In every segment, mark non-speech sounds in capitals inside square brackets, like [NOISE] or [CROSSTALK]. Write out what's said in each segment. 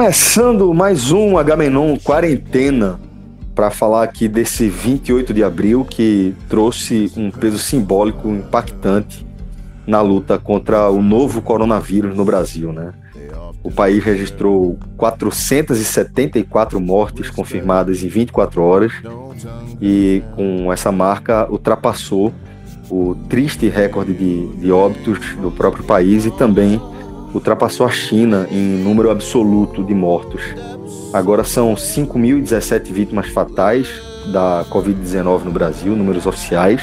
Começando mais um Agamenon Quarentena para falar aqui desse 28 de abril que trouxe um peso simbólico impactante na luta contra o novo coronavírus no Brasil, né? O país registrou 474 mortes confirmadas em 24 horas e com essa marca ultrapassou o triste recorde de, de óbitos do próprio país e também ultrapassou a China em número absoluto de mortos. Agora são 5.017 vítimas fatais da Covid-19 no Brasil, números oficiais,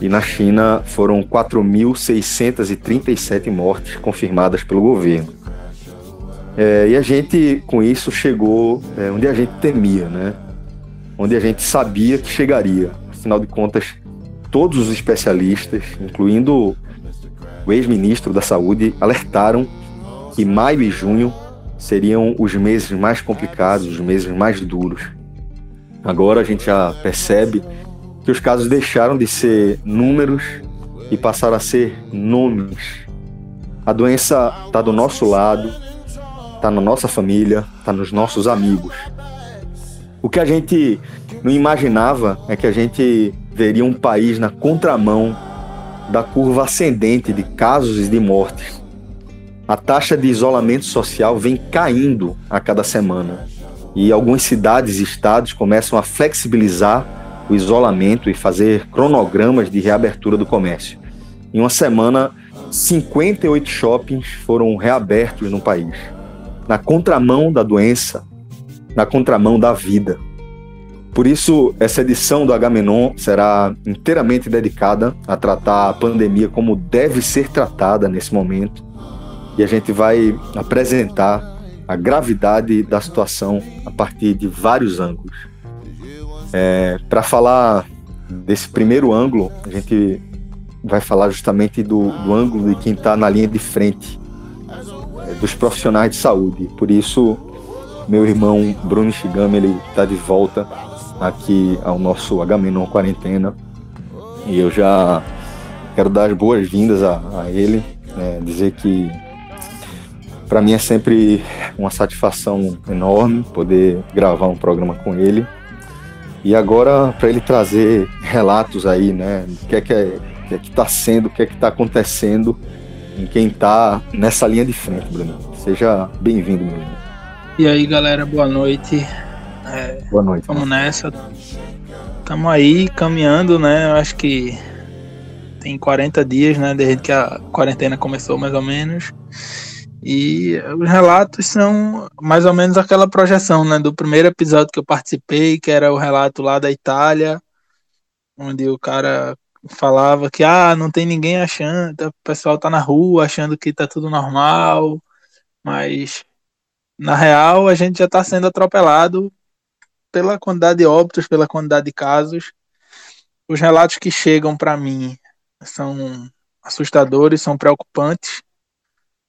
e na China foram 4.637 mortes confirmadas pelo governo. É, e a gente, com isso, chegou é, onde a gente temia, né? Onde a gente sabia que chegaria. Afinal de contas, todos os especialistas, incluindo o ex-ministro da Saúde, alertaram que maio e junho seriam os meses mais complicados, os meses mais duros. Agora a gente já percebe que os casos deixaram de ser números e passaram a ser nomes. A doença está do nosso lado, está na nossa família, está nos nossos amigos. O que a gente não imaginava é que a gente veria um país na contramão da curva ascendente de casos e de mortes. A taxa de isolamento social vem caindo a cada semana e algumas cidades e estados começam a flexibilizar o isolamento e fazer cronogramas de reabertura do comércio. Em uma semana, 58 shoppings foram reabertos no país, na contramão da doença, na contramão da vida. Por isso, essa edição do Agamenon será inteiramente dedicada a tratar a pandemia como deve ser tratada nesse momento. E a gente vai apresentar a gravidade da situação a partir de vários ângulos. É, Para falar desse primeiro ângulo, a gente vai falar justamente do, do ângulo de quem está na linha de frente, é, dos profissionais de saúde. Por isso, meu irmão Bruno Shigami ele está de volta aqui ao nosso Agamenon Quarentena. E eu já quero dar as boas-vindas a, a, ele, né, dizer que para mim é sempre uma satisfação enorme poder gravar um programa com ele. E agora para ele trazer relatos aí, né, do que é que é, que é está sendo, o que é que está acontecendo em quem está nessa linha de frente, Bruno. Seja bem-vindo, irmão. E aí, galera, boa noite. É, Boa noite. Vamos nessa. Estamos aí caminhando, né? Eu acho que tem 40 dias, né? Desde que a quarentena começou, mais ou menos. E os relatos são mais ou menos aquela projeção, né? Do primeiro episódio que eu participei, que era o relato lá da Itália, onde o cara falava que ah, não tem ninguém achando, o pessoal tá na rua achando que tá tudo normal, mas na real a gente já tá sendo atropelado pela quantidade de óbitos, pela quantidade de casos, os relatos que chegam para mim são assustadores, são preocupantes.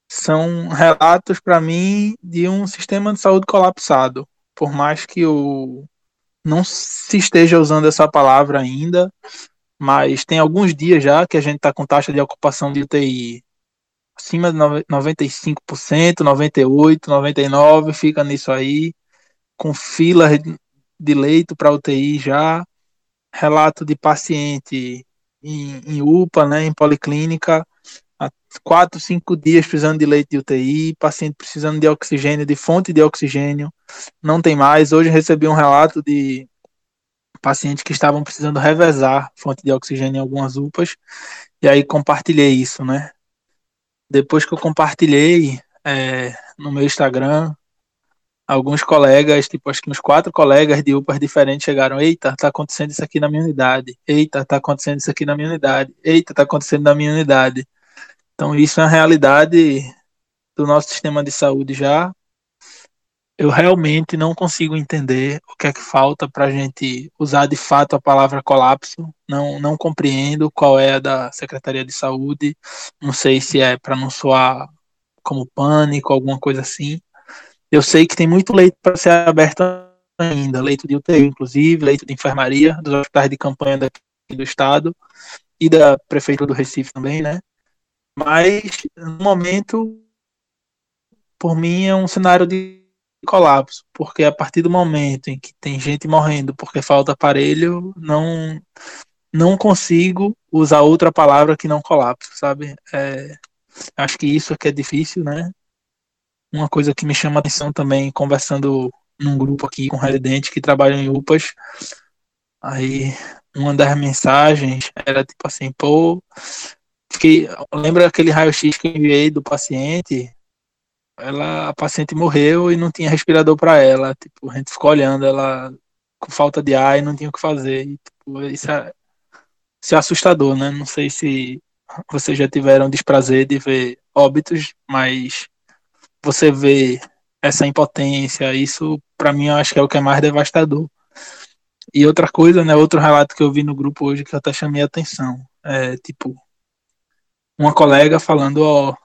São relatos para mim de um sistema de saúde colapsado. Por mais que o não se esteja usando essa palavra ainda, mas tem alguns dias já que a gente está com taxa de ocupação de UTI acima de 95%, 98%, 99%, fica nisso aí, com fila de leito para UTI já, relato de paciente em, em UPA, né, em policlínica, há quatro, cinco dias precisando de leite de UTI, paciente precisando de oxigênio, de fonte de oxigênio, não tem mais. Hoje recebi um relato de pacientes que estavam precisando revezar fonte de oxigênio em algumas UPAs, e aí compartilhei isso, né? Depois que eu compartilhei é, no meu Instagram, alguns colegas, tipo, acho que uns quatro colegas de UPAs diferentes chegaram, eita, tá acontecendo isso aqui na minha unidade, eita, tá acontecendo isso aqui na minha unidade, eita, tá acontecendo na minha unidade. Então isso é a realidade do nosso sistema de saúde já. Eu realmente não consigo entender o que é que falta para a gente usar de fato a palavra colapso. Não, não compreendo qual é a da Secretaria de Saúde. Não sei se é para não soar como pânico, alguma coisa assim. Eu sei que tem muito leito para ser aberto ainda, leito de UTI, inclusive, leito de enfermaria, dos hospitais de campanha daqui do estado e da prefeitura do Recife também, né? Mas, no momento, por mim, é um cenário de colapso, porque a partir do momento em que tem gente morrendo porque falta aparelho, não não consigo usar outra palavra que não colapso, sabe? É, acho que isso aqui é difícil, né? Uma coisa que me chama a atenção também, conversando num grupo aqui com residentes que trabalham em UPAs, aí uma das mensagens era tipo assim, pô, que lembra aquele raio-x que eu enviei do paciente? Ela, a paciente morreu e não tinha respirador para ela. Tipo, a gente ficou olhando ela com falta de ar e não tinha o que fazer. E, tipo, isso, é, isso é assustador, né? Não sei se vocês já tiveram desprazer de ver óbitos, mas você vê essa impotência, isso para mim eu acho que é o que é mais devastador. E outra coisa, né, outro relato que eu vi no grupo hoje que eu até chamei a atenção, é tipo uma colega falando, ó,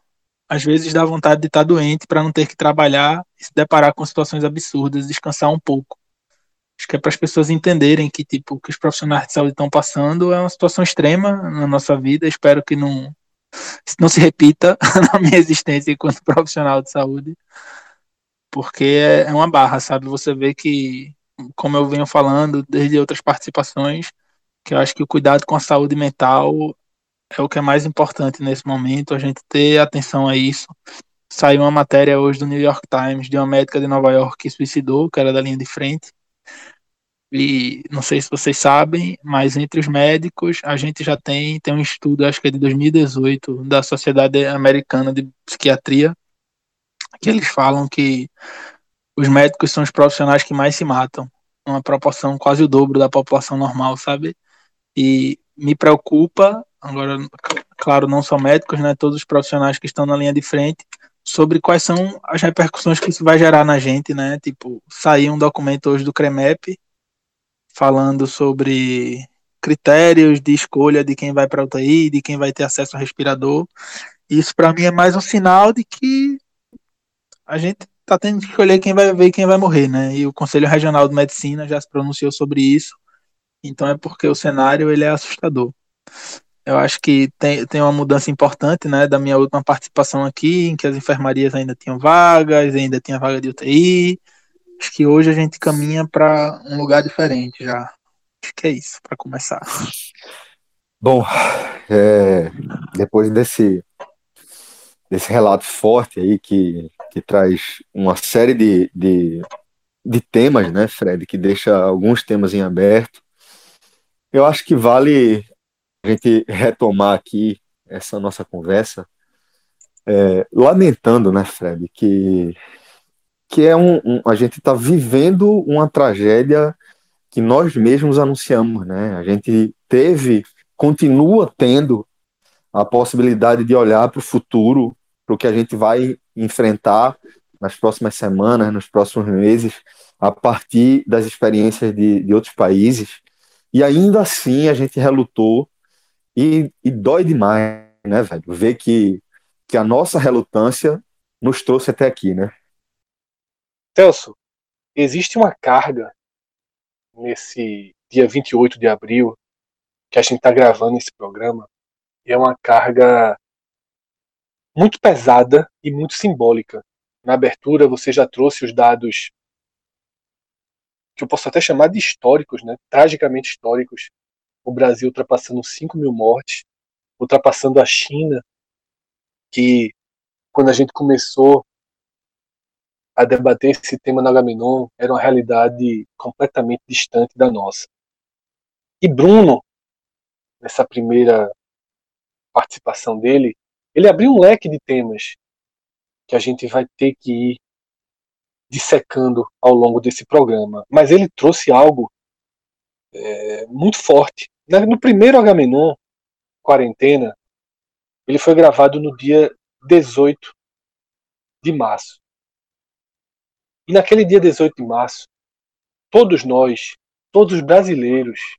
às vezes dá vontade de estar tá doente para não ter que trabalhar e se deparar com situações absurdas, descansar um pouco. Acho que é para as pessoas entenderem que tipo que os profissionais de saúde estão passando é uma situação extrema na nossa vida. Espero que não não se repita [LAUGHS] na minha existência enquanto profissional de saúde, porque é, é uma barra, sabe? Você vê que, como eu venho falando desde outras participações, que eu acho que o cuidado com a saúde mental é o que é mais importante nesse momento, a gente ter atenção a isso. Saiu uma matéria hoje do New York Times de uma médica de Nova York que suicidou, que era da linha de frente. E não sei se vocês sabem, mas entre os médicos a gente já tem, tem um estudo, acho que é de 2018, da Sociedade Americana de Psiquiatria, que eles falam que os médicos são os profissionais que mais se matam, uma proporção quase o dobro da população normal, sabe? E me preocupa agora, claro, não só médicos, né, todos os profissionais que estão na linha de frente, sobre quais são as repercussões que isso vai gerar na gente, né? Tipo, saiu um documento hoje do CREMEP falando sobre critérios de escolha de quem vai para UTI, de quem vai ter acesso ao respirador. Isso para mim é mais um sinal de que a gente está tendo que escolher quem vai ver e quem vai morrer, né? E o Conselho Regional de Medicina já se pronunciou sobre isso. Então é porque o cenário ele é assustador. Eu acho que tem, tem uma mudança importante, né, da minha última participação aqui, em que as enfermarias ainda tinham vagas, ainda tinha vaga de UTI. Acho que hoje a gente caminha para um lugar diferente já. Acho que é isso, para começar. Bom, é, depois desse, desse relato forte aí, que, que traz uma série de, de, de temas, né, Fred, que deixa alguns temas em aberto, eu acho que vale a gente retomar aqui essa nossa conversa, é, lamentando, né, Fred, que, que é um, um a gente está vivendo uma tragédia que nós mesmos anunciamos, né? A gente teve, continua tendo a possibilidade de olhar para o futuro, para o que a gente vai enfrentar nas próximas semanas, nos próximos meses, a partir das experiências de, de outros países. E ainda assim a gente relutou e, e dói demais, né, velho? Ver que, que a nossa relutância nos trouxe até aqui, né? Celso, existe uma carga nesse dia 28 de abril, que a gente está gravando esse programa, é uma carga muito pesada e muito simbólica. Na abertura, você já trouxe os dados que eu posso até chamar de históricos, né? tragicamente históricos. O Brasil ultrapassando 5 mil mortes, ultrapassando a China, que quando a gente começou a debater esse tema no Agamenon, era uma realidade completamente distante da nossa. E Bruno, nessa primeira participação dele, ele abriu um leque de temas que a gente vai ter que ir dissecando ao longo desse programa. Mas ele trouxe algo é, muito forte. No primeiro Agamenon, quarentena, ele foi gravado no dia 18 de março. E naquele dia 18 de março, todos nós, todos os brasileiros,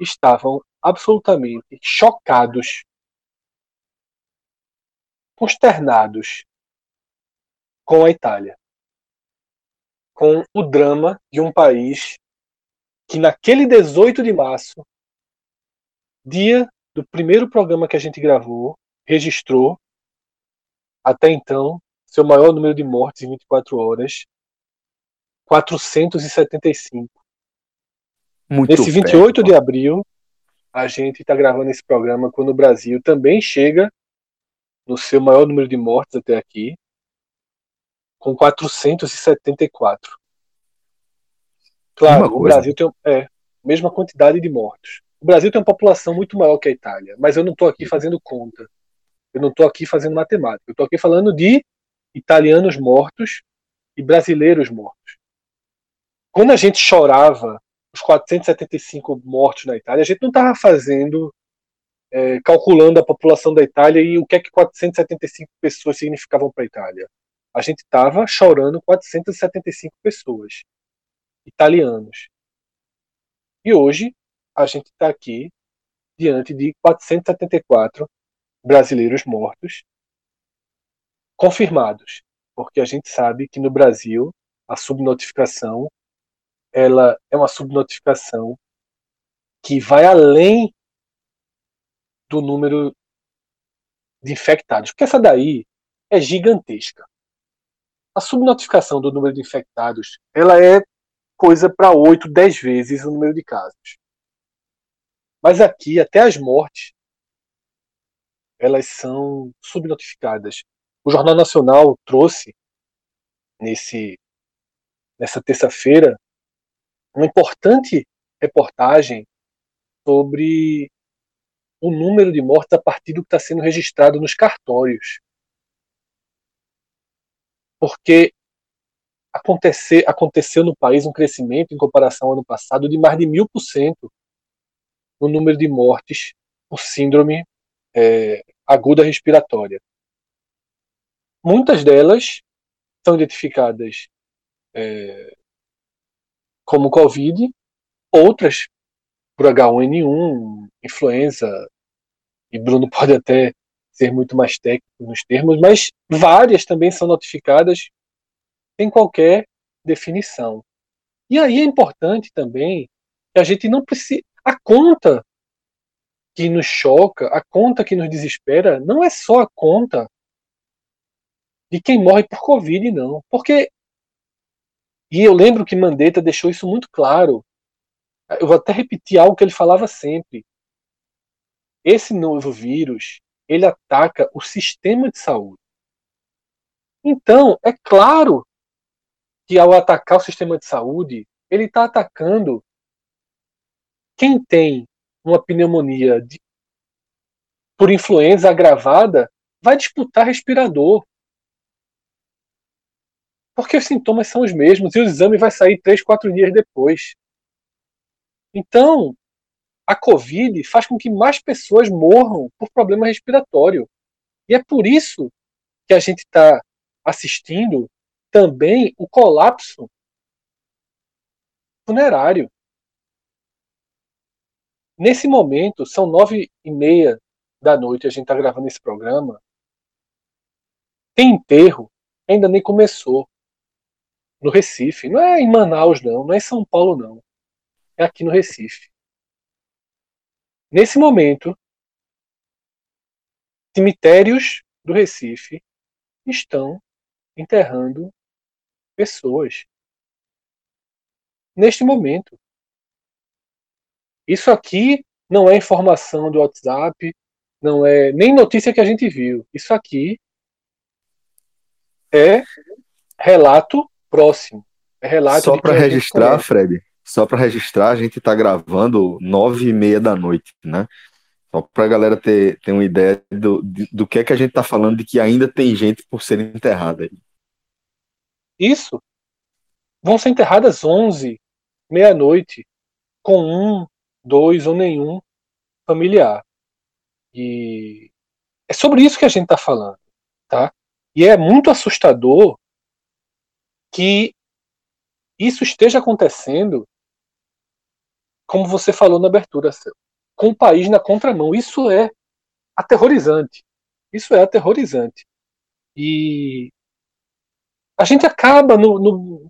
estavam absolutamente chocados, consternados com a Itália, com o drama de um país que naquele 18 de março, dia do primeiro programa que a gente gravou, registrou até então seu maior número de mortes em 24 horas, 475. Muito Nesse 28 perto, de abril, a gente está gravando esse programa quando o Brasil também chega no seu maior número de mortes até aqui, com 474. Claro, o Brasil tem é, mesma quantidade de mortos. O Brasil tem uma população muito maior que a Itália, mas eu não estou aqui fazendo conta. Eu não estou aqui fazendo matemática. Eu estou aqui falando de italianos mortos e brasileiros mortos. Quando a gente chorava os 475 mortos na Itália, a gente não estava fazendo, é, calculando a população da Itália e o que é que 475 pessoas significavam para a Itália. A gente estava chorando 475 pessoas, italianos. E hoje a gente está aqui diante de 474 brasileiros mortos confirmados, porque a gente sabe que no Brasil a subnotificação ela é uma subnotificação que vai além do número de infectados, porque essa daí é gigantesca. A subnotificação do número de infectados, ela é coisa para 8, 10 vezes o número de casos. Mas aqui, até as mortes, elas são subnotificadas. O Jornal Nacional trouxe nesse nessa terça-feira uma importante reportagem sobre o número de mortes a partir do que está sendo registrado nos cartórios. Porque acontecer, aconteceu no país um crescimento em comparação ao ano passado de mais de mil por cento no número de mortes por síndrome é, aguda respiratória. Muitas delas são identificadas é, como Covid, outras por H1N1, influenza, e Bruno [LAUGHS] pode até ser muito mais técnico nos termos, mas várias também são notificadas sem qualquer definição. E aí é importante também que a gente não precisa. A conta que nos choca, a conta que nos desespera, não é só a conta de quem morre por Covid, não. Porque e eu lembro que Mandetta deixou isso muito claro. Eu vou até repetir algo que ele falava sempre. Esse novo vírus, ele ataca o sistema de saúde. Então, é claro que ao atacar o sistema de saúde, ele está atacando quem tem uma pneumonia de, por influenza agravada, vai disputar respirador. Porque os sintomas são os mesmos e o exame vai sair três, quatro dias depois. Então, a Covid faz com que mais pessoas morram por problema respiratório. E é por isso que a gente está assistindo também o colapso funerário. Nesse momento, são nove e meia da noite, a gente está gravando esse programa. Tem enterro, ainda nem começou no Recife. Não é em Manaus, não. Não é em São Paulo, não. é aqui no Recife. Nesse momento, cemitérios do Recife estão enterrando pessoas. Neste momento. Isso aqui não é informação do WhatsApp, não é nem notícia que a gente viu. Isso aqui é relato próximo. É relato Só para registrar, Fred, só para registrar, a gente está gravando nove e meia da noite, né? Só para a galera ter, ter uma ideia do, do que é que a gente está falando, de que ainda tem gente por ser enterrada aí. Isso. Vão ser enterradas onze, meia-noite, com um, dois ou nenhum familiar. E é sobre isso que a gente está falando, tá? E é muito assustador que isso esteja acontecendo, como você falou na abertura, com o país na contramão. Isso é aterrorizante. Isso é aterrorizante. E a gente acaba no, no,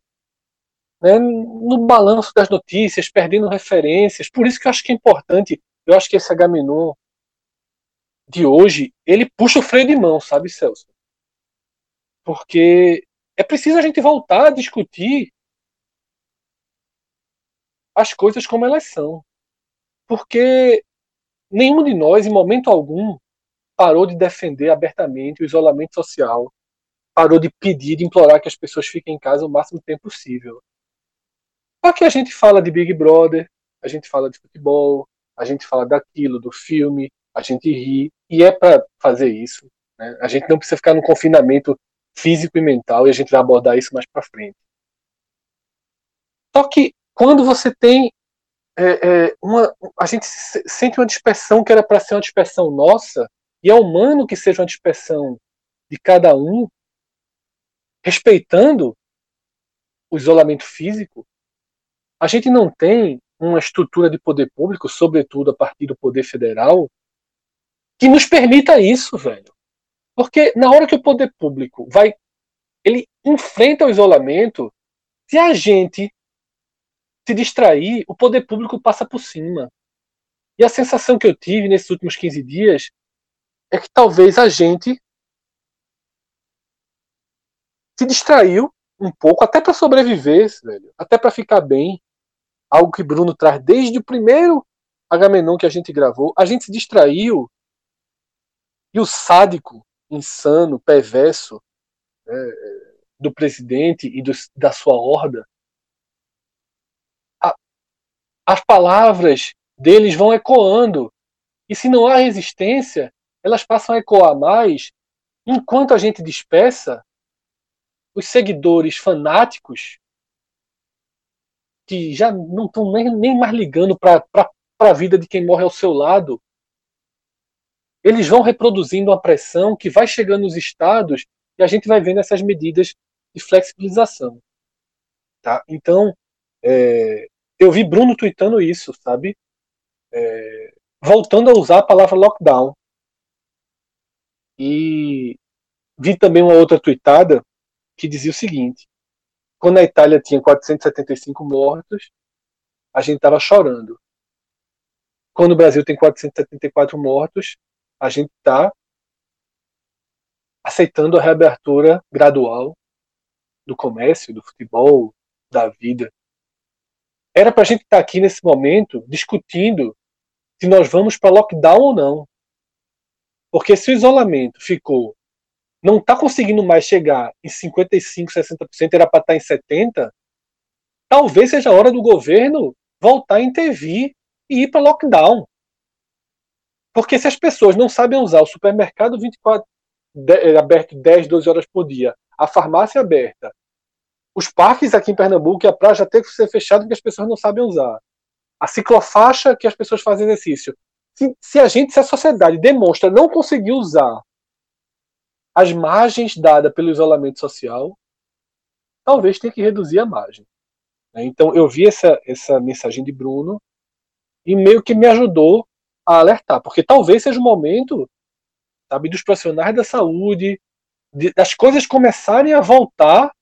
né, no balanço das notícias, perdendo referências. Por isso que eu acho que é importante. Eu acho que esse Agamenon de hoje, ele puxa o freio de mão, sabe, Celso? Porque é preciso a gente voltar a discutir as coisas como elas são. Porque nenhum de nós, em momento algum, parou de defender abertamente o isolamento social, parou de pedir, de implorar que as pessoas fiquem em casa o máximo tempo possível. Aqui a gente fala de Big Brother, a gente fala de futebol, a gente fala daquilo, do filme, a gente ri, e é para fazer isso. Né? A gente não precisa ficar no confinamento físico e mental, e a gente vai abordar isso mais para frente. Só que quando você tem é, é, uma, a gente sente uma dispersão que era para ser uma dispersão nossa, e é humano que seja uma dispersão de cada um, respeitando o isolamento físico, a gente não tem uma estrutura de poder público, sobretudo a partir do poder federal, que nos permita isso, velho. Porque na hora que o poder público vai ele enfrenta o isolamento, se a gente se distrair, o poder público passa por cima. E a sensação que eu tive nesses últimos 15 dias é que talvez a gente se distraiu um pouco, até para sobreviver, velho, até para ficar bem. Algo que Bruno traz desde o primeiro Agamenon que a gente gravou. A gente se distraiu e o sádico, insano, perverso né, do presidente e do, da sua horda as palavras deles vão ecoando. E se não há resistência, elas passam a ecoar mais, enquanto a gente dispersa, os seguidores fanáticos, que já não estão nem, nem mais ligando para a vida de quem morre ao seu lado, eles vão reproduzindo uma pressão que vai chegando nos estados e a gente vai vendo essas medidas de flexibilização. Tá? Então, é, eu vi Bruno tweetando isso, sabe? É, voltando a usar a palavra lockdown. E vi também uma outra tweetada que dizia o seguinte: quando a Itália tinha 475 mortos, a gente estava chorando. Quando o Brasil tem 474 mortos, a gente está aceitando a reabertura gradual do comércio, do futebol, da vida. Era para a gente estar tá aqui nesse momento discutindo se nós vamos para lockdown ou não. Porque se o isolamento ficou, não está conseguindo mais chegar em 55, 60%, era para estar tá em 70%, talvez seja a hora do governo voltar a intervir e ir para lockdown. Porque se as pessoas não sabem usar o supermercado 24 de, aberto 10, 12 horas por dia, a farmácia aberta, os parques aqui em Pernambuco e a praia já tem que ser fechado porque as pessoas não sabem usar. A ciclofaixa que as pessoas fazem exercício. Se, se a gente, se a sociedade demonstra não conseguir usar as margens dadas pelo isolamento social, talvez tenha que reduzir a margem. Né? Então eu vi essa, essa mensagem de Bruno e meio que me ajudou a alertar, porque talvez seja o momento, sabe, dos profissionais da saúde, de, das coisas começarem a voltar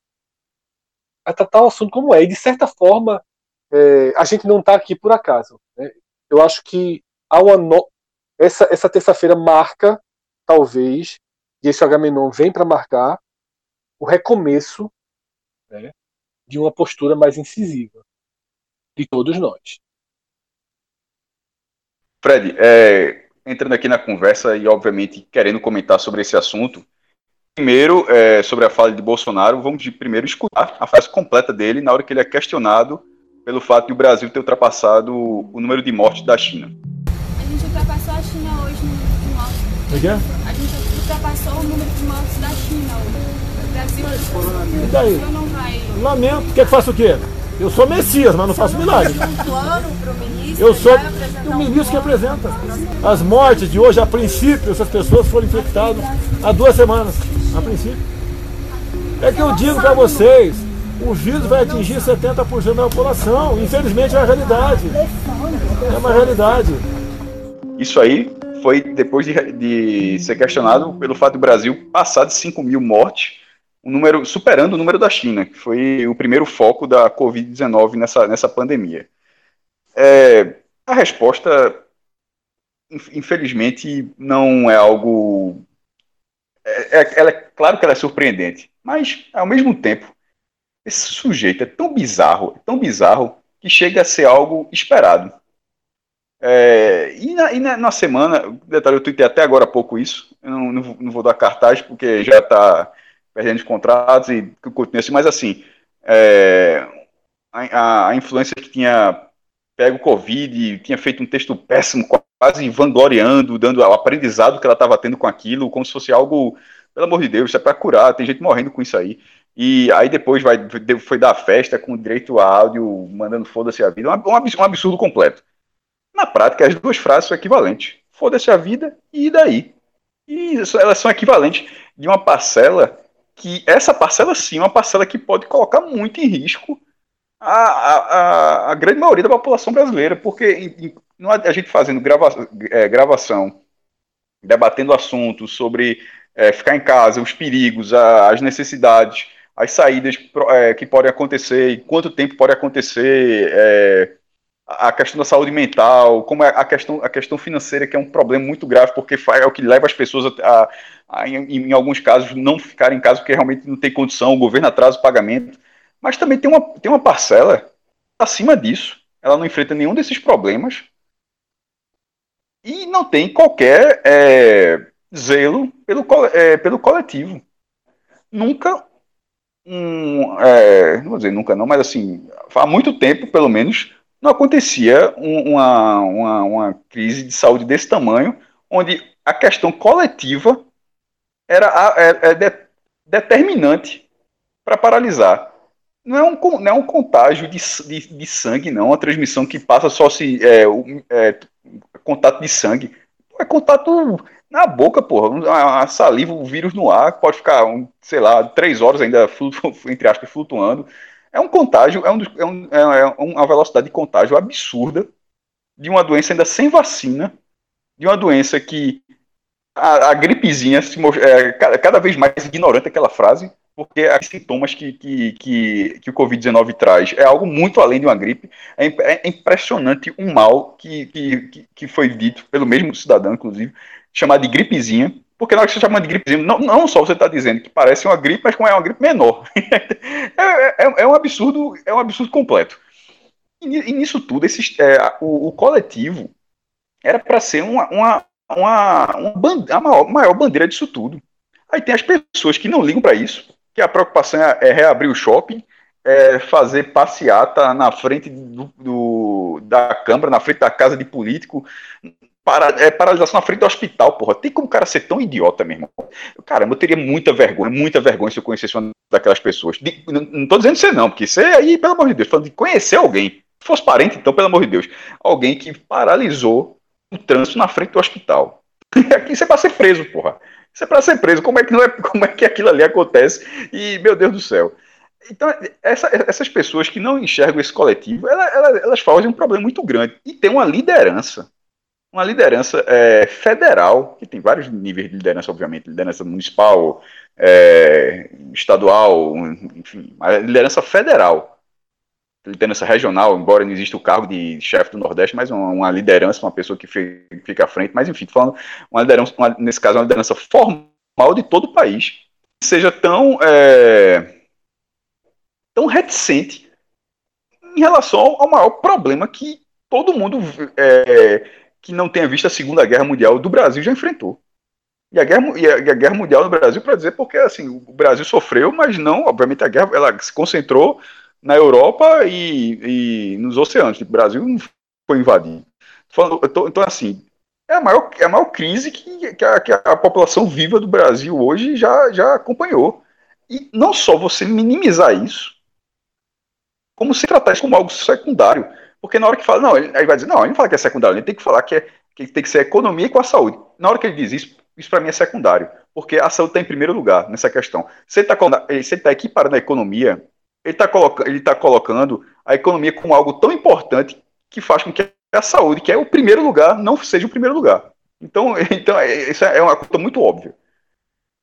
a tratar o assunto como é. E de certa forma, é, a gente não está aqui por acaso. Né? Eu acho que há uma no... essa, essa terça-feira marca, talvez, e esse Agamenon vem para marcar o recomeço né, de uma postura mais incisiva de todos nós. Fred, é, entrando aqui na conversa e, obviamente, querendo comentar sobre esse assunto, primeiro, é, sobre a fala de Bolsonaro, vamos de primeiro escutar a frase completa dele na hora que ele é questionado pelo fato de o Brasil ter ultrapassado o número de mortes da China. A gente ultrapassou a China hoje no número de mortes. O quê? A gente ultrapassou o número de mortes da China hoje. O Brasil E daí? não vai. Lamento. Quer que faça o quê? Eu sou Messias, mas não faço milagre. Eu sou vai apresentar o ministro que apresenta. As mortes de hoje, a princípio, essas pessoas foram infectadas há duas semanas. A princípio. É que eu digo para vocês, o vírus vai atingir 70% da população. Infelizmente é uma realidade. É uma realidade. Isso aí foi depois de, de ser questionado pelo fato do Brasil passar de 5 mil mortes, um número superando o número da China, que foi o primeiro foco da Covid-19 nessa, nessa pandemia. É, a resposta, inf- infelizmente, não é algo. É, é- ela é claro que ela é surpreendente, mas ao mesmo tempo, esse sujeito é tão bizarro, é tão bizarro que chega a ser algo esperado. É, e na, e na- na semana, detalhe, eu tuitei até agora há pouco isso, eu não, não não vou dar cartaz porque já está perdendo os contratos e continuo assim, mas assim, é, a, a, influência que tinha pego o Covid, tinha feito um texto péssimo, quase vangloriando, dando o aprendizado que ela estava tendo com aquilo, como se fosse algo, pelo amor de Deus, isso é para curar, tem gente morrendo com isso aí. E aí depois vai, foi dar festa com direito a áudio, mandando foda-se a vida, um absurdo, completo. Na prática, as duas frases são equivalentes. Foda-se a vida e daí. E elas são equivalentes de uma parcela que, essa parcela sim, é uma parcela que pode colocar muito em risco a, a, a, grande maioria da população brasileira, porque em- em- há- a gente fazendo grava, é, gravação, debatendo assuntos sobre é, ficar em casa, os perigos, a- as necessidades, as saídas é, que podem acontecer, quanto tempo pode acontecer, é, a questão da saúde mental, como é a questão, a questão financeira, que é um problema muito grave, porque é o que leva as pessoas a, a- a, em, em alguns casos, não ficarem em casa porque realmente não tem condição, o governo atrasa o pagamento. Mas também tem uma, tem uma parcela acima disso, ela não enfrenta nenhum desses problemas e não tem qualquer é, zelo pelo, é, pelo coletivo. Nunca um, é, não vou dizer nunca não, mas assim, há muito tempo, pelo menos, não acontecia um- uma, uma, uma crise de saúde desse tamanho, onde a questão coletiva era, a- é- é de- determinante para paralisar. Não é um, não é um contágio de, de, de sangue, não, é uma transmissão que passa só se é, é, contato de sangue. É contato na boca, porra. A, a saliva, o vírus no ar, pode ficar, sei lá, três horas ainda, [LAUGHS] entre aspas, flutuando. É um contágio, é, um, é, um, é uma velocidade de contágio absurda de uma doença ainda sem vacina, de uma doença que a, a gripezinha se, é, cada, vez mais ignorante aquela frase, porque os sintomas que, que, que, que o Covid-19 traz é algo muito além de uma gripe. É, é impressionante o mal que, que- que foi dito pelo mesmo cidadão, inclusive, chamado de gripezinha. Porque na hora que você chama de gripezinha, não, não só você está dizendo que parece uma gripe, mas como é uma gripe menor. [LAUGHS] é, é, é um absurdo, é um absurdo completo. E, e nisso tudo, esses, é, o, o coletivo era para ser uma, uma, uma, uma a maior, maior bandeira disso tudo. Aí tem as pessoas que não ligam para isso, que a preocupação é, é reabrir o shopping, é fazer passeata na frente do, do- da Câmara, na frente da casa de político, para, é, paralisação na frente do hospital, porra. Tem como o cara ser tão idiota, meu irmão? Caramba, eu teria muita vergonha, muita vergonha se eu conhecesse uma daquelas pessoas. De- não, não tô dizendo você não, porque você aí, pelo amor de Deus, falando de conhecer alguém. Se fosse parente, então, pelo amor de Deus. Alguém que paralisou o trânsito na frente do hospital. [LAUGHS] Aqui isso é pra ser preso, porra. Isso é pra ser preso. Como é que, não é, como é que aquilo ali acontece? E, meu Deus do céu. Então, essa- essas pessoas que não enxergam esse coletivo, ela- ela- elas fazem um problema muito grande. E tem uma liderança, uma liderança é, federal, que tem vários níveis de liderança, obviamente, liderança municipal, é, estadual, enfim, mas liderança federal, liderança regional, embora não exista o cargo de chefe do Nordeste, mas uma, uma liderança, uma pessoa que fica à frente, mas enfim, falando, uma liderança, uma, nesse caso, uma liderança formal de todo o país, seja tão, é, tão reticente em relação ao maior problema que todo mundo é, que não tenha visto a Segunda Guerra Mundial do Brasil já enfrentou. E a guerra, e a, e a guerra mundial no Brasil, para dizer, porque assim, o Brasil sofreu, mas não, obviamente, a guerra ela se concentrou na Europa e, e nos oceanos. O Brasil não foi invadido. Então, assim, é a maior, é a maior crise que, que, a, que a população viva do Brasil hoje já, já acompanhou. E não só você minimizar isso, como se tratar isso como algo secundário. Porque na hora que fala, não, ele, aí vai dizer, não, ele não fala que é secundário, ele tem que falar que, é, que tem que ser a economia com a saúde. Na hora que ele diz isso, isso para mim é secundário, porque a saúde está em primeiro lugar nessa questão. Se ele está tá equiparando a economia, ele está coloca, tá colocando a economia como algo tão importante que faz com que a saúde, que é o primeiro lugar, não seja o primeiro lugar. Então, [LAUGHS] então é, isso é uma coisa muito óbvia.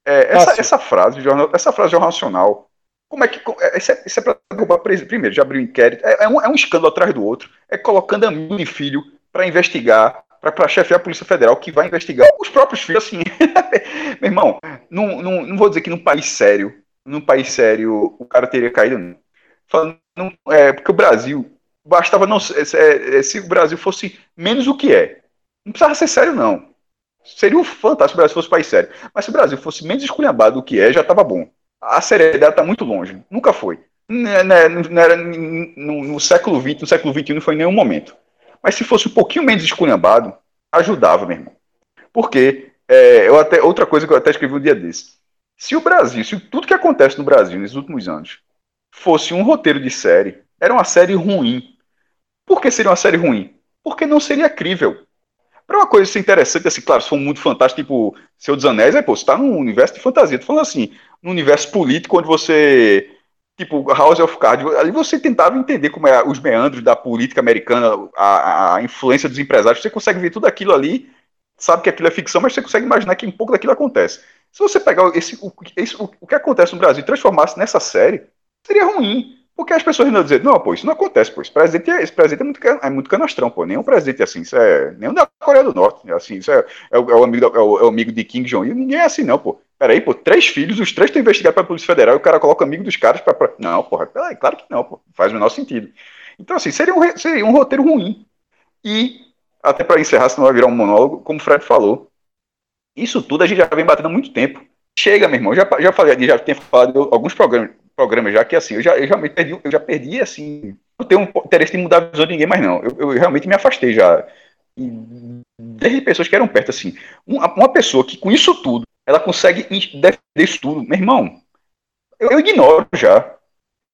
É, essa, essa, frase, essa frase jornal nacional, como é que. É, isso é, é para derrubar primeiro, já abriu um inquérito. É, é, um, é um escândalo atrás do outro. É colocando amigo e filho para investigar, para chefiar a Polícia Federal, que vai investigar os próprios filhos. Assim, [LAUGHS] meu irmão, não, não, não vou dizer que num país sério, num país sério, o cara teria caído. Não. Falando, não, é, porque o Brasil, bastava não. É, se o Brasil fosse menos o que é. Não precisava ser sério, não. Seria um fantástico se o Brasil fosse um país sério. Mas se o Brasil fosse menos esculhambado do que é, já estava bom a seriedade está muito longe. Nunca foi. Não, não era no, no, século XX, no século XXI não foi em nenhum momento. Mas se fosse um pouquinho menos esculhambado, ajudava, meu irmão. Porque, é, eu até, outra coisa que eu até escrevi um dia desse. Se o Brasil, se tudo que acontece no Brasil nesses últimos anos fosse um roteiro de série, era uma série ruim. Por que seria uma série ruim? Porque não seria crível. Para uma coisa interessante, assim, claro, se for muito fantástico, tipo Seu dos Anéis, aí, pô, você tá num universo de fantasia. Tô falando assim, num universo político onde você. Tipo, House of Cards, ali você tentava entender como é os meandros da política americana, a, a influência dos empresários, você consegue ver tudo aquilo ali, sabe que aquilo é ficção, mas você consegue imaginar que um pouco daquilo acontece. Se você pegar esse, o, esse, o, o que acontece no Brasil e transformasse nessa série, seria ruim. Porque as pessoas não dizem, não, pô, isso não acontece, pô. Esse presidente, é, esse presidente é, muito, é muito canastrão, pô. Nenhum presidente é assim, isso é. Nenhum da Coreia do Norte. Assim, isso é, é, o, é o amigo, é, o, é o amigo de Kim Jong-un. Ninguém é assim, não, pô. Peraí, pô, três filhos, os três estão investigados pela Polícia Federal e o cara coloca amigo dos caras pra. pra... Não, porra, peraí, claro que não, pô. Faz o menor sentido. Então, assim, seria um, seria um roteiro ruim. E, até para encerrar, senão vai virar um monólogo, como o Fred falou, isso tudo a gente já vem batendo há muito tempo. Chega, meu irmão, já, já falei, já tenho falado alguns programas, programas já que assim, eu já, eu já, perdi, eu já perdi assim, não tenho interesse em mudar a visão de ninguém mais não. Eu, eu realmente me afastei já. desde pessoas que eram perto, assim. Uma, uma pessoa que com isso tudo, ela consegue defender isso tudo, meu irmão, eu, eu ignoro já.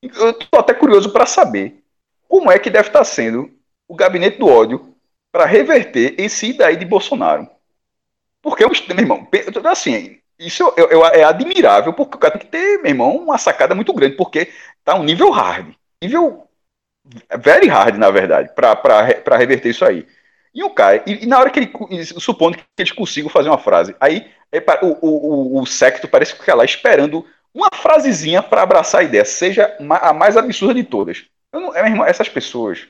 Eu tô até curioso para saber como é que deve estar tá sendo o gabinete do ódio para reverter esse daí de Bolsonaro. Porque, meu irmão, assim, isso eu, eu, é admirável, porque o cara tem que ter, meu irmão, uma sacada muito grande, porque tá um nível hard. Nível very hard, na verdade, para reverter isso aí. E o cara, e, e, na hora que ele, supondo que eles consigam fazer uma frase, aí o, o, o, o secto parece ficar lá esperando uma frasezinha para abraçar a ideia, seja a mais absurda de todas. Não, é, essas pessoas,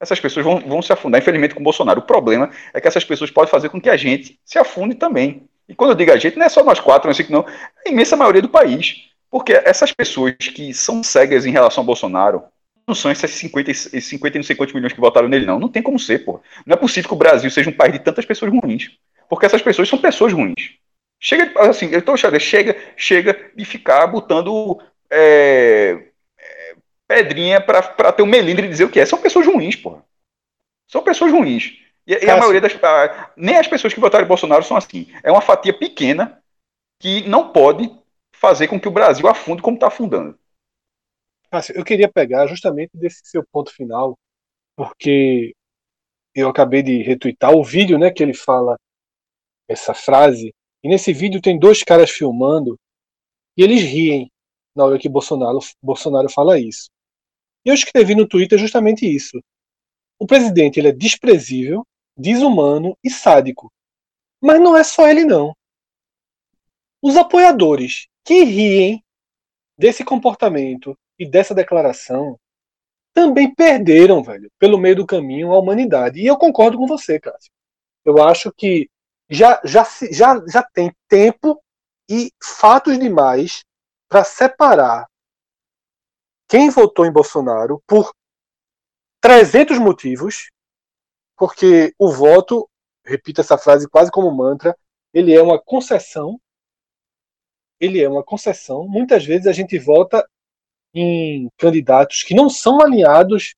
essas pessoas vão, vão se afundar, infelizmente, com o Bolsonaro. O problema é que essas pessoas podem fazer com que a gente se afunde também. E quando eu digo a gente, não é só nós quatro, não sei que não, é a imensa maioria do país. Porque essas pessoas que são cegas em relação ao Bolsonaro, são esses 50, esses 50 e não sei quantos milhões que votaram nele, não. Não tem como ser, pô. Não é possível que o Brasil seja um país de tantas pessoas ruins. Porque essas pessoas são pessoas ruins. Chega, assim, eu tô achando, chega, chega de ficar botando é, é, pedrinha para ter um melindre e dizer o que é. São pessoas ruins, porra. São pessoas ruins. E, e a maioria das. A, nem as pessoas que votaram em Bolsonaro são assim. É uma fatia pequena que não pode fazer com que o Brasil afunde como está afundando. Cássio, eu queria pegar justamente desse seu ponto final, porque eu acabei de retweetar o vídeo né, que ele fala essa frase, e nesse vídeo tem dois caras filmando e eles riem na hora que Bolsonaro, Bolsonaro fala isso. E eu escrevi no Twitter justamente isso. O presidente ele é desprezível, desumano e sádico. Mas não é só ele, não. Os apoiadores que riem desse comportamento e dessa declaração também perderam, velho, pelo meio do caminho a humanidade. E eu concordo com você, Cássio. Eu acho que já, já, já, já tem tempo e fatos demais para separar quem votou em Bolsonaro por 300 motivos, porque o voto, repito essa frase quase como mantra, ele é uma concessão. Ele é uma concessão. Muitas vezes a gente vota em candidatos que não são alinhados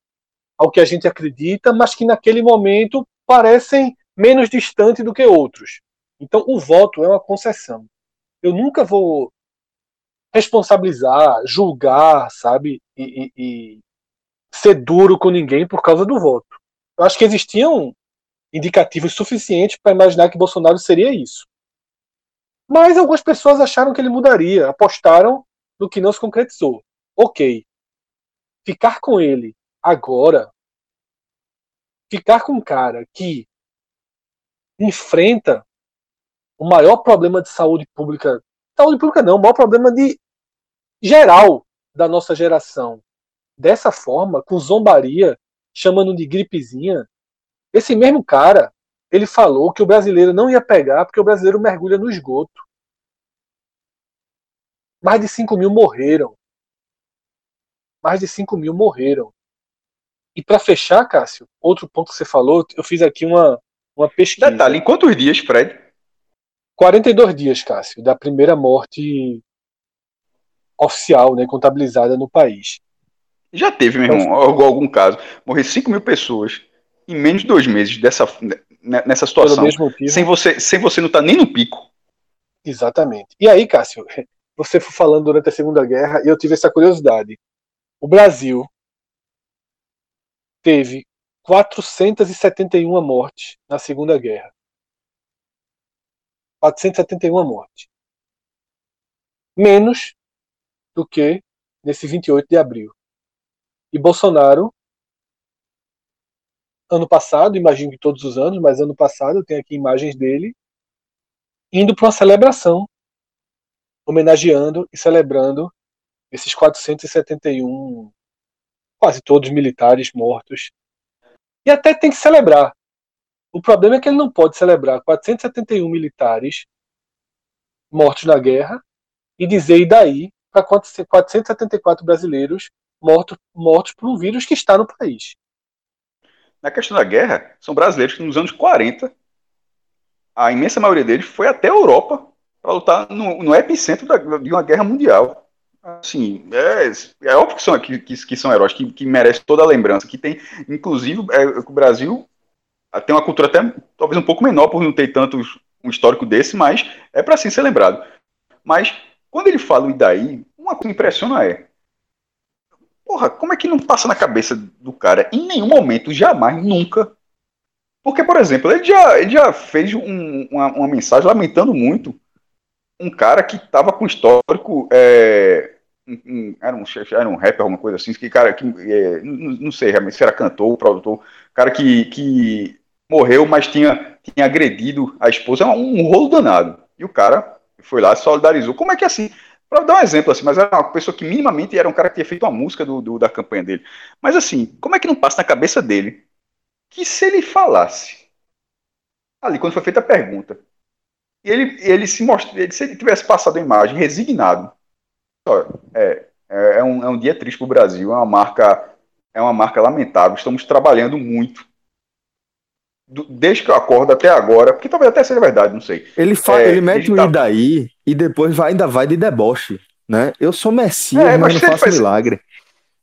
ao que a gente acredita, mas que naquele momento parecem menos distantes do que outros. Então, o voto é uma concessão. Eu nunca vou responsabilizar, julgar, sabe, e, e, e ser duro com ninguém por causa do voto. Eu acho que existiam indicativos suficientes para imaginar que Bolsonaro seria isso. Mas algumas pessoas acharam que ele mudaria, apostaram no que não se concretizou. Ok. Ficar com ele agora, ficar com um cara que enfrenta o maior problema de saúde pública, saúde pública não, o maior problema de geral da nossa geração, dessa forma, com zombaria, chamando de gripezinha, esse mesmo cara, ele falou que o brasileiro não ia pegar porque o brasileiro mergulha no esgoto. Mais de 5 mil morreram. Mais de 5 mil morreram. E para fechar, Cássio, outro ponto que você falou, eu fiz aqui uma, uma pesquisa. Detalhe, em quantos dias, Fred? 42 dias, Cássio, da primeira morte oficial, né, contabilizada no país. Já teve, meu irmão, algum, algum caso. Morrer 5 mil pessoas em menos de dois meses dessa, né, nessa situação. Sem você, sem você não estar tá nem no pico. Exatamente. E aí, Cássio, [LAUGHS] você foi falando durante a Segunda Guerra e eu tive essa curiosidade. O Brasil teve 471 mortes na Segunda Guerra. 471 mortes. Menos do que nesse 28 de abril. E Bolsonaro, ano passado, imagino que todos os anos, mas ano passado, eu tenho aqui imagens dele, indo para uma celebração, homenageando e celebrando esses 471, quase todos militares mortos. E até tem que celebrar. O problema é que ele não pode celebrar 471 militares mortos na guerra e dizer, e daí, para 474 brasileiros mortos, mortos por um vírus que está no país. Na questão da guerra, são brasileiros que nos anos 40, a imensa maioria deles foi até a Europa para lutar no, no epicentro da, de uma guerra mundial. Assim, é, é óbvio que são, que, que são heróis, que, que merecem toda a lembrança, que tem, inclusive, é, o Brasil tem uma cultura até talvez um pouco menor por não ter tanto um histórico desse, mas é para sim ser lembrado. Mas quando ele fala o Idaí, uma coisa que impressiona é. Porra, como é que não passa na cabeça do cara em nenhum momento, jamais, nunca? Porque, por exemplo, ele já, ele já fez um, uma, uma, mensagem lamentando muito um cara que tava com histórico. É, um, era, um, era um rapper, alguma coisa assim, que cara que. É, não, não, sei realmente se era cantor produtor, cara que, que morreu, mas tinha, tinha agredido a esposa, é um, um rolo danado. E o cara foi lá, solidarizou. Como é que é assim? Para dar um exemplo assim, mas era uma pessoa que minimamente era um cara que tinha feito uma música do, do, da campanha dele. Mas assim, como é que não passa na cabeça dele que se ele falasse ali quando foi feita a pergunta, e ele, ele se mostra, se ele tivesse passado a imagem resignado, é, é, é, um, é um dia triste para o Brasil, é uma marca é uma marca lamentável. Estamos trabalhando muito desde que eu acordo até agora, porque talvez até seja verdade, não sei. Ele, fa é, ele mete o Idaí e depois vai, ainda vai de deboche, né? Eu sou Messias, é, mas, mas não faço faz... milagre.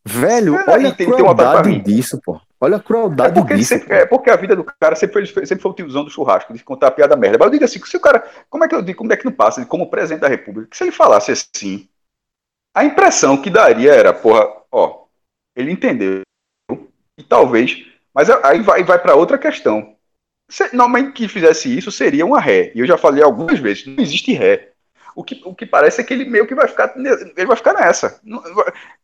Velho, é, olha a crueldade disso, pô. Olha a crueldade é porque disso. Sempre, é porque a vida do cara sempre foi, sempre foi o tiozão do churrasco, de contar a piada merda. Mas eu digo assim, se o cara. Como é que eu digo, como é que não passa como presidente da República? Se ele falasse assim, a impressão que daria era, porra, ó, ele entendeu. E talvez. Mas aí vai, vai para outra questão se, normalmente que fizesse isso seria uma ré. E eu já falei algumas vezes, não existe ré. O que, o que parece é que ele meio que vai ficar, ele vai ficar nessa.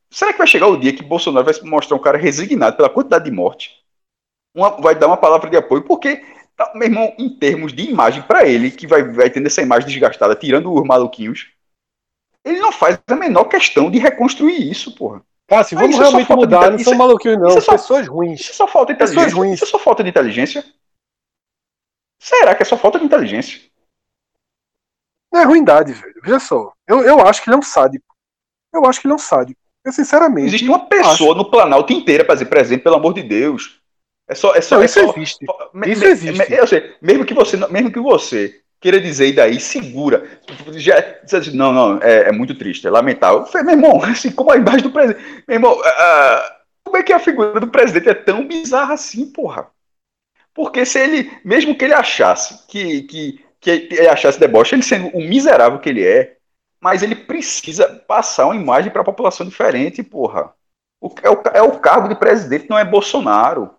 será que vai chegar o dia que Bolsonaro vai mostrar um cara resignado pela quantidade de morte? Uma, vai dar uma palavra de apoio, porque, tá, meu irmão, em termos de imagem para ele, que vai, vai tendo essa imagem desgastada, tirando os maluquinhos, ele não faz a menor questão de reconstruir isso, porra. Cássio, Mas vamos isso é realmente de mudar. inte- Não são é- maluquinhos, não. é só- Pessoas ruins. Isso é só falta de Pessoas inteligência. ruins. Isso é só falta de inteligência. Será que é só falta de inteligência? Não é ruindade, velho. Veja só. Eu, eu acho que ele é um sádico. Eu acho que ele é um sádico. Eu, sinceramente. Existe uma pessoa no Planalto inteira para dizer presente, pelo amor de Deus. É só. É só, Não, é isso só- existe. Me- Isso me- existe. me- eu sei, mesmo que você, mesmo que você queira dizer e daí segura, já não, não, é, é muito triste, é lamentável. Falei, meu irmão, [LAUGHS] assim como a imagem do presidente, meu irmão, ah, como é que a figura do presidente é tão bizarra assim, porra? Porque se ele, mesmo que ele achasse que, que, que ele achasse deboche, ele sendo o miserável que ele é, mas ele precisa passar uma imagem para a população diferente, porra. O, é, o, é o cargo de presidente, não é Bolsonaro.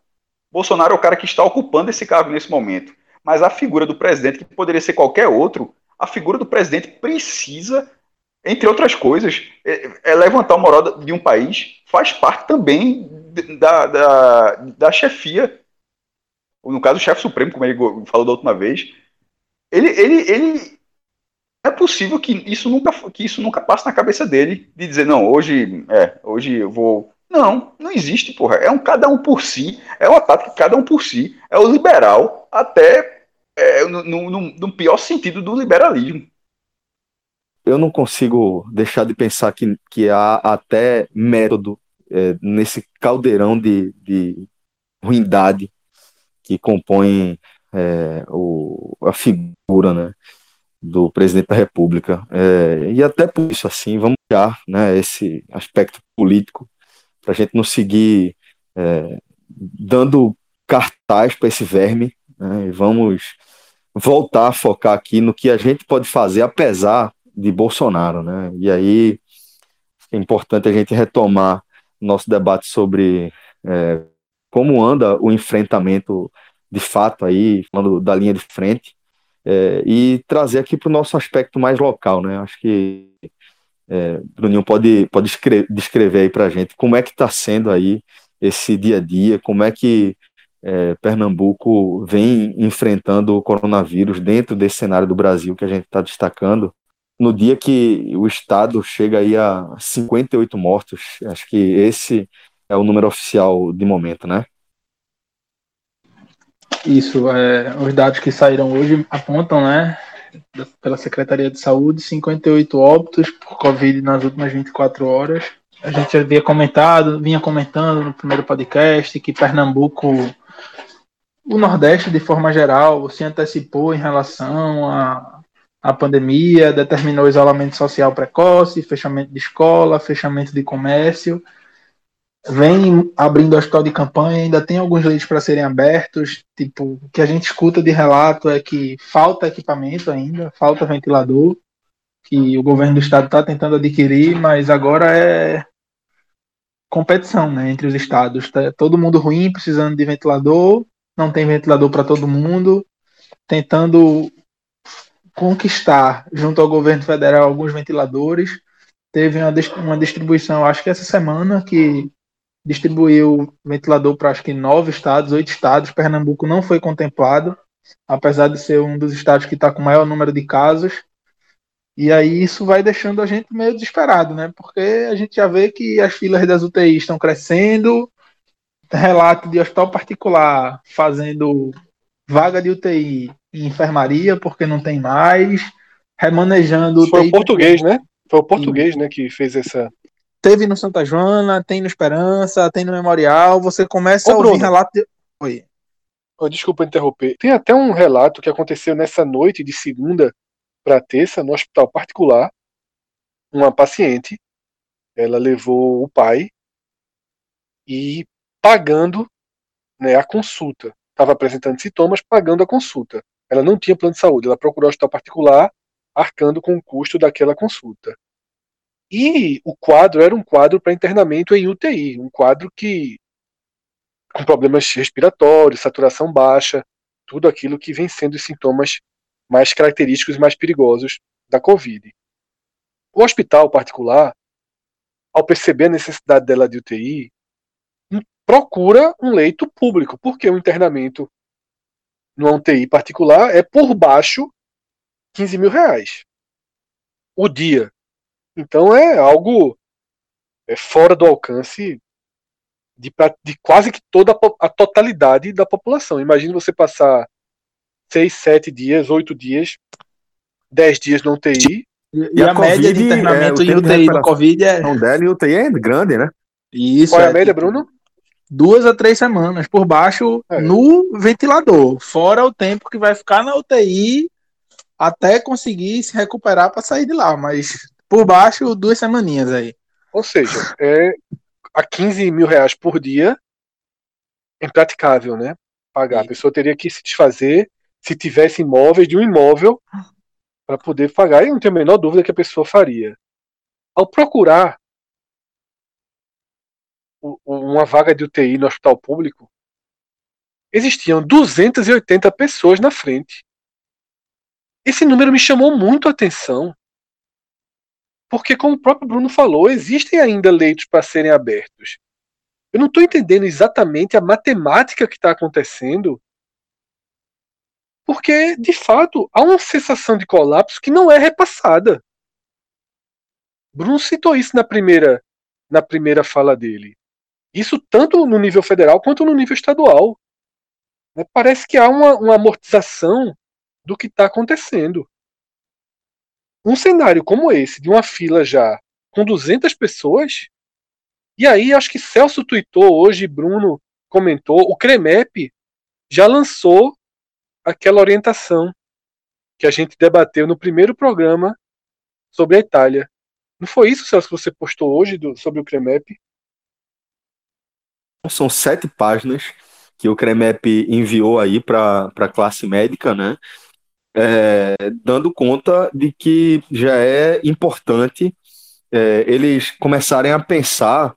Bolsonaro é o cara que está ocupando esse cargo nesse momento. Mas a figura do presidente, que poderia ser qualquer outro, a figura do presidente precisa, entre outras coisas, é, é levantar o moral de um país, faz parte também da, da, da chefia, no caso, o chefe supremo, como ele falou da última vez. Ele, ele, ele é possível que isso nunca que isso nunca passe na cabeça dele de dizer não hoje é hoje eu vou não não existe porra é um cada um por si é uma tática cada um por si é o liberal até é, no, no, no pior sentido do liberalismo eu não consigo deixar de pensar que, que há até método é, nesse caldeirão de, de ruindade que compõe é, o, a figura, né? do presidente da República. É, e até por isso, assim, vamos olhar né, esse aspecto político para a gente não seguir é, dando cartaz para esse verme. Né, e vamos voltar a focar aqui no que a gente pode fazer, apesar de Bolsonaro. Né? E aí é importante a gente retomar nosso debate sobre é, como anda o enfrentamento de fato aí, falando da linha de frente, é, e trazer aqui para o nosso aspecto mais local, né? Acho que é, Bruninho pode, pode escrever, descrever aí para a gente como é que está sendo aí esse dia a dia, como é que é, Pernambuco vem enfrentando o coronavírus dentro desse cenário do Brasil que a gente está destacando. No dia que o estado chega aí a 58 mortos, acho que esse é o número oficial de momento, né? Isso, é, os dados que saíram hoje apontam, né, pela Secretaria de Saúde, 58 óbitos por Covid nas últimas 24 horas. A gente havia comentado, vinha comentando no primeiro podcast que Pernambuco, o Nordeste de forma geral, se antecipou em relação à, à pandemia, determinou isolamento social precoce, fechamento de escola, fechamento de comércio vem abrindo hospital de campanha, ainda tem alguns leitos para serem abertos. Tipo, o que a gente escuta de relato é que falta equipamento ainda, falta ventilador, que o governo do estado está tentando adquirir, mas agora é competição né, entre os estados. Tá todo mundo ruim, precisando de ventilador, não tem ventilador para todo mundo, tentando conquistar, junto ao governo federal, alguns ventiladores. Teve uma, uma distribuição, acho que essa semana, que distribuiu ventilador para acho que nove estados, oito estados. Pernambuco não foi contemplado, apesar de ser um dos estados que está com maior número de casos. E aí isso vai deixando a gente meio desesperado, né? Porque a gente já vê que as filas das UTIs estão crescendo, relato de hospital particular fazendo vaga de UTI em enfermaria porque não tem mais, remanejando Foi UTI. o português, né? Foi o português, né, que fez essa teve no Santa Joana, tem no Esperança, tem no Memorial, você começa Ô, a ouvir Bruno. relato de... Oi. Desculpa interromper. Tem até um relato que aconteceu nessa noite de segunda para terça no hospital particular. Uma paciente, ela levou o pai e pagando né, a consulta. Estava apresentando sintomas, pagando a consulta. Ela não tinha plano de saúde, ela procurou o hospital particular, arcando com o custo daquela consulta. E o quadro era um quadro para internamento em UTI, um quadro que com problemas respiratórios, saturação baixa, tudo aquilo que vem sendo os sintomas mais característicos e mais perigosos da Covid. O hospital particular, ao perceber a necessidade dela de UTI, procura um leito público, porque o internamento numa UTI particular é por baixo 15 mil reais o dia. Então é algo é, fora do alcance de, de quase que toda a, a totalidade da população. Imagine você passar seis, sete dias, oito dias, dez dias no UTI. E, e a, a, média de internamento é, em UTI do Covid é. Não dela em UTI é grande, né? Isso. Qual é a é média, Bruno? Duas a três semanas por baixo é. no ventilador. Fora o tempo que vai ficar na UTI até conseguir se recuperar para sair de lá. Mas por baixo, duas semaninhas aí. Ou seja, é a 15 mil reais por dia é impraticável, né? Pagar. A pessoa teria que se desfazer se tivesse imóveis de um imóvel para poder pagar. E não tenho a menor dúvida que a pessoa faria. Ao procurar uma vaga de UTI no hospital público, existiam 280 pessoas na frente. Esse número me chamou muito a atenção. Porque, como o próprio Bruno falou, existem ainda leitos para serem abertos. Eu não estou entendendo exatamente a matemática que está acontecendo, porque, de fato, há uma sensação de colapso que não é repassada. Bruno citou isso na primeira, na primeira fala dele. Isso tanto no nível federal quanto no nível estadual. Né, parece que há uma, uma amortização do que está acontecendo um cenário como esse, de uma fila já com 200 pessoas, e aí acho que Celso tweetou hoje, Bruno comentou, o CREMEP já lançou aquela orientação que a gente debateu no primeiro programa sobre a Itália. Não foi isso, Celso, que você postou hoje do, sobre o CREMEP? São sete páginas que o CREMEP enviou aí para a classe médica, né? É, dando conta de que já é importante é, eles começarem a pensar,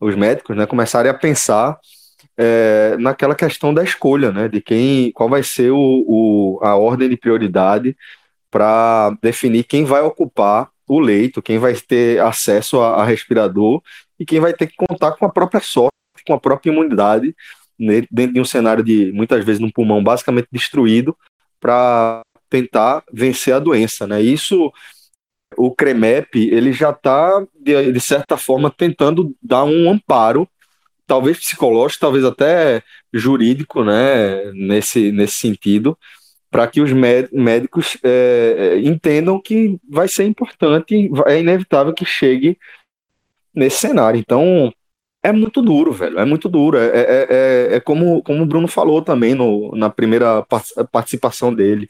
os médicos, né, começarem a pensar é, naquela questão da escolha, né, de quem, qual vai ser o, o a ordem de prioridade para definir quem vai ocupar o leito, quem vai ter acesso a, a, respirador e quem vai ter que contar com a própria sorte, com a própria imunidade, né, dentro de um cenário de, muitas vezes, um pulmão basicamente destruído, para tentar vencer a doença, né? Isso o CREMEP ele já está de, de, certa forma tentando dar um amparo, talvez psicológico, talvez até jurídico, né? Nesse nesse sentido, para que os médicos é, entendam que vai ser importante, é inevitável que chegue nesse cenário. Então é muito duro, velho. É muito duro. É, é, é, é como, como o Bruno falou também no, na primeira participação dele.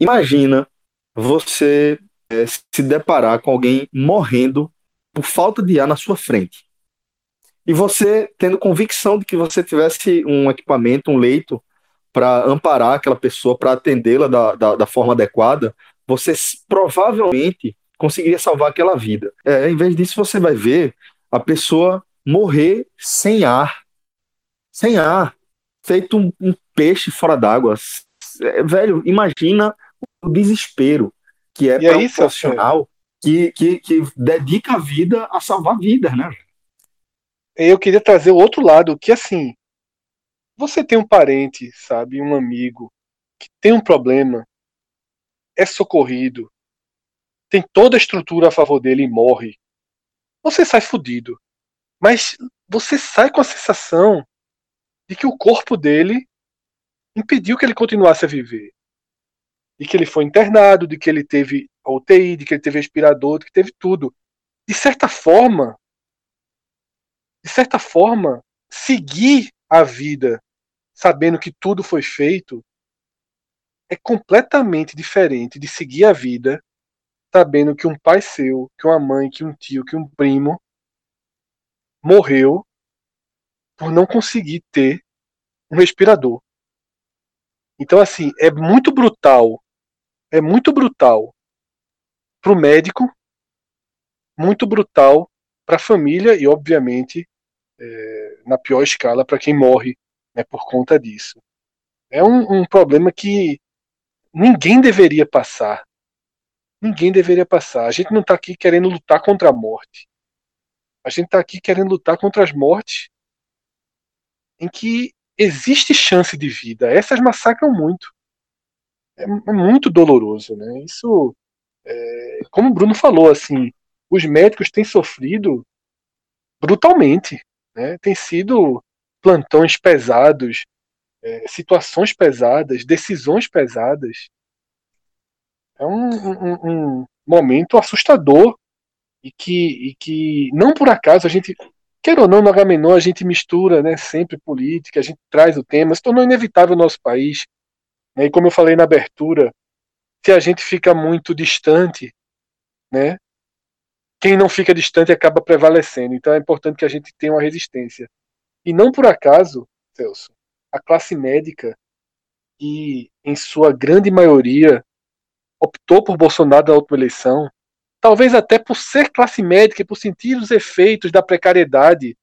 Imagina você é, se deparar com alguém morrendo por falta de ar na sua frente. E você tendo convicção de que você tivesse um equipamento, um leito, para amparar aquela pessoa, para atendê-la da, da, da, forma adequada, você provavelmente conseguiria salvar aquela vida. É, em vez disso, você vai ver a pessoa morrer sem ar. Sem ar. Feito um, um peixe fora d'água. É, velho, imagina o desespero, que é para um profissional que, que, que dedica a vida a salvar vidas, né? Eu queria trazer o outro lado, que assim, você tem um parente, sabe, um amigo, que tem um problema, é socorrido, tem toda a estrutura a favor dele e morre. Você sai fudido. Mas você sai com a sensação de que o corpo dele impediu que ele continuasse a viver de que ele foi internado, de que ele teve UTI, de que ele teve respirador, de que teve tudo. De certa forma, de certa forma, seguir a vida sabendo que tudo foi feito é completamente diferente de seguir a vida sabendo que um pai seu, que uma mãe, que um tio, que um primo morreu por não conseguir ter um respirador. Então, assim, é muito brutal é muito brutal para o médico, muito brutal para a família e, obviamente, é, na pior escala, para quem morre né, por conta disso. É um, um problema que ninguém deveria passar. Ninguém deveria passar. A gente não está aqui querendo lutar contra a morte. A gente está aqui querendo lutar contra as mortes em que existe chance de vida. Essas massacram muito é, é muito doloroso, né? Isso, é, como o Bruno falou, assim, os médicos têm sofrido brutalmente. Né? Tem sido plantões pesados, é, situações pesadas, decisões pesadas. É um, um, um momento assustador e que, e que não por acaso a gente queira ou não, no Agamenon a gente mistura né, sempre política, a gente traz o tema, se tornou inevitável no nosso país. Né, e como eu falei na abertura, se a gente fica muito distante, né, quem não fica distante acaba prevalecendo. Então é importante que a gente tenha uma resistência. E não por acaso, Celso, a classe médica, que em sua grande maioria optou por Bolsonaro na última eleição, talvez até por ser classe médica e por sentir os efeitos da precariedade,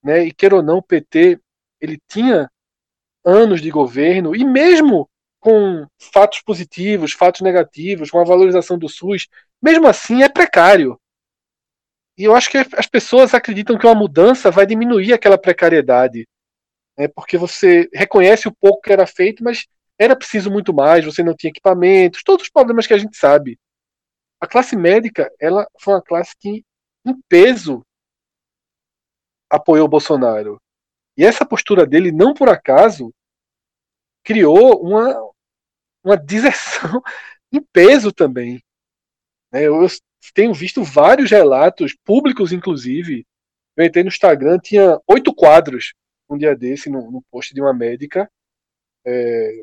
né? E queira ou não, o PT ele tinha anos de governo e mesmo com fatos positivos, fatos negativos, com a valorização do SUS, mesmo assim é precário. E eu acho que as pessoas acreditam que uma mudança vai diminuir aquela precariedade, né? Porque você reconhece o pouco que era feito, mas era preciso muito mais, você não tinha equipamentos, todos os problemas que a gente sabe a classe médica ela foi uma classe que, em peso, apoiou o Bolsonaro. E essa postura dele, não por acaso, criou uma, uma deserção [LAUGHS] em peso também. Né, eu tenho visto vários relatos, públicos inclusive. Eu entrei no Instagram, tinha oito quadros um dia desse, no, no post de uma médica, é,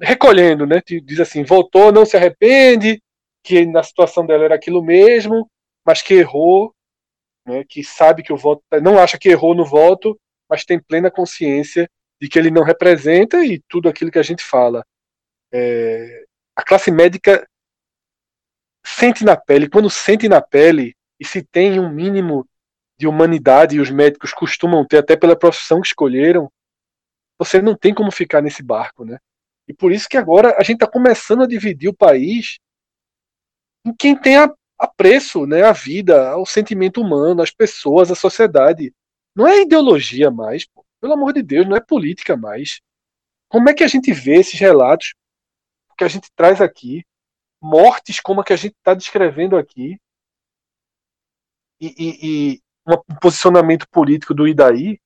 recolhendo, né? Diz assim, voltou, não se arrepende, que na situação dela era aquilo mesmo, mas que errou, né? Que sabe que o voto não acha que errou no voto, mas tem plena consciência de que ele não representa e tudo aquilo que a gente fala. É, a classe médica sente na pele, quando sente na pele e se tem um mínimo de humanidade e os médicos costumam ter até pela profissão que escolheram, você não tem como ficar nesse barco, né? E por isso que agora a gente está começando a dividir o país em quem tem apreço né, a vida, o sentimento humano, as pessoas, a sociedade. Não é ideologia mais, pô. Pelo amor de Deus, não é política mais. Como é que a gente vê esses relatos que a gente traz aqui, mortes como a que a gente está descrevendo aqui, e, e, e um posicionamento político do Idaí?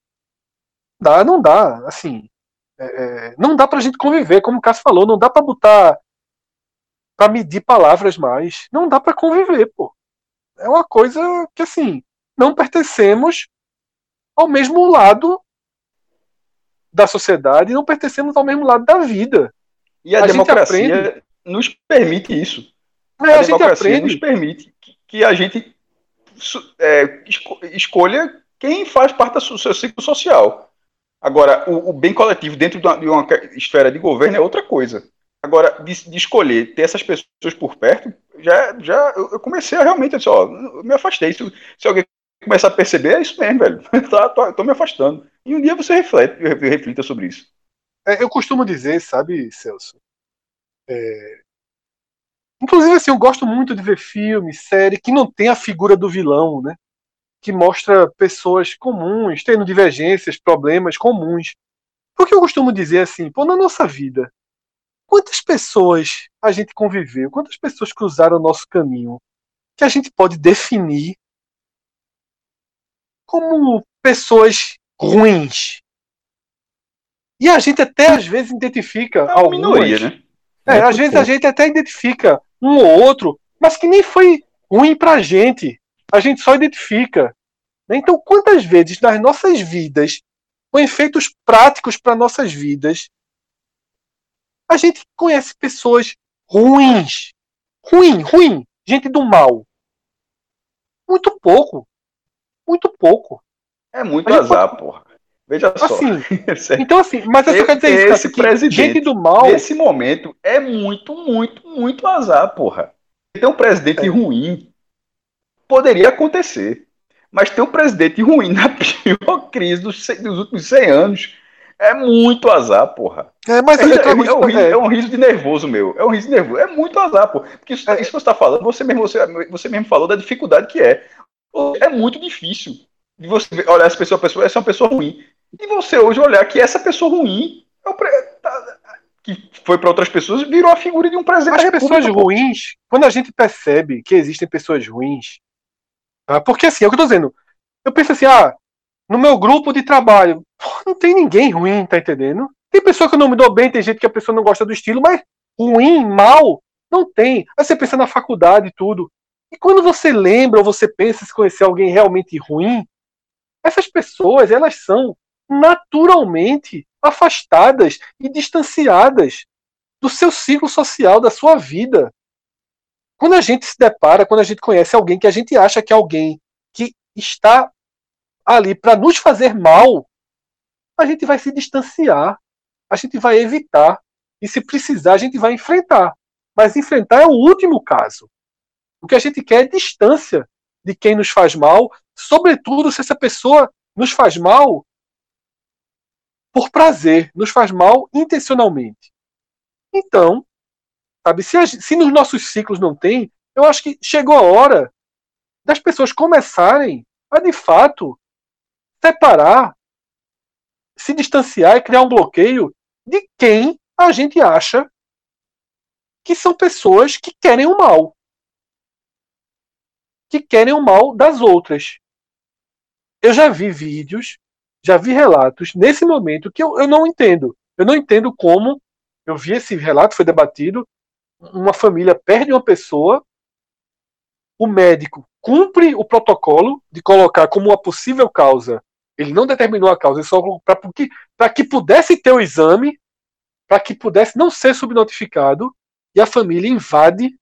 Dá, não dá. Assim, é, é, não dá pra gente conviver, como o Cássio falou, não dá pra botar. pra medir palavras mais. Não dá pra conviver, pô. É uma coisa que, assim, não pertencemos ao mesmo lado da sociedade, não pertencemos ao mesmo lado da vida. E a, a democracia nos permite isso. É, a, a democracia nos permite que, que a gente é, escolha quem faz parte do seu ciclo social. Agora, o, o bem coletivo dentro de uma, de uma, esfera de governo é outra coisa. Agora, de, de, escolher ter essas pessoas por perto, já, já eu comecei a realmente, assim, ó, eu me afastei. Se, se alguém começar a perceber, é isso mesmo, velho. [LAUGHS] tá, tô, tô me afastando. E um dia você reflete, reflita sobre isso. É, eu costumo dizer, sabe, Celso? É... Inclusive, assim, eu gosto muito de ver filme, série que não tem a figura do vilão, né? que mostra pessoas comuns, tendo divergências, problemas comuns. Porque eu costumo dizer assim, pô, na nossa vida, quantas pessoas a gente conviveu, quantas pessoas cruzaram o nosso caminho, que a gente pode definir como pessoas ruins. E a gente até às vezes identifica é algumas. Minoria, né? É, é às vezes a gente até identifica um ou outro, mas que nem foi ruim pra gente a gente só identifica. Né? Então, quantas vezes nas nossas vidas, com efeitos práticos para nossas vidas, a gente conhece pessoas ruins, ruim, ruim, gente do mal. Muito pouco, muito pouco. É muito azar, pode... porra. Veja assim, [LAUGHS] só. então assim, mas eu quero dizer esse isso, presidente, gente do mal. Nesse momento é muito, muito, muito azar, porra. Tem um presidente é. ruim poderia acontecer. Mas ter um presidente ruim na [LAUGHS] pior crise dos, dos últimos 100 anos é muito azar, porra. É, mas é, é, é, é, um riso, é um riso de nervoso, meu. É um riso de nervoso. É muito azar, pô. Porque isso, é. isso que você está falando, você mesmo, você, você mesmo falou da dificuldade que é. É muito difícil de você olhar essa pessoa, pessoa, essa é uma pessoa ruim. E você hoje olhar que essa pessoa ruim é o, tá, que foi para outras pessoas virou a figura de um presidente. As pessoas ruins, quando a gente percebe que existem pessoas ruins, Tá? Porque assim, é o que eu tô dizendo. Eu penso assim, ah, no meu grupo de trabalho, não tem ninguém ruim, tá entendendo? Tem pessoa que eu não me dou bem, tem gente que a pessoa não gosta do estilo, mas ruim, mal, não tem. Aí você pensa na faculdade e tudo. E quando você lembra ou você pensa se conhecer alguém realmente ruim, essas pessoas, elas são naturalmente afastadas e distanciadas do seu ciclo social, da sua vida. Quando a gente se depara, quando a gente conhece alguém que a gente acha que é alguém que está ali para nos fazer mal, a gente vai se distanciar, a gente vai evitar. E se precisar, a gente vai enfrentar. Mas enfrentar é o último caso. O que a gente quer é distância de quem nos faz mal, sobretudo se essa pessoa nos faz mal por prazer, nos faz mal intencionalmente. Então, sabe, se, se nos nossos ciclos não tem, eu acho que chegou a hora das pessoas começarem a de fato separar, se distanciar e criar um bloqueio de quem a gente acha que são pessoas que querem o mal. Que querem o mal das outras. Eu já vi vídeos, já vi relatos nesse momento que eu, eu não entendo. Eu não entendo como. Eu vi esse relato, foi debatido. Uma família perde uma pessoa, o médico cumpre o protocolo de colocar como uma possível causa ele não determinou a causa, ele só para que pudesse ter o exame, para que pudesse não ser subnotificado, e a família invade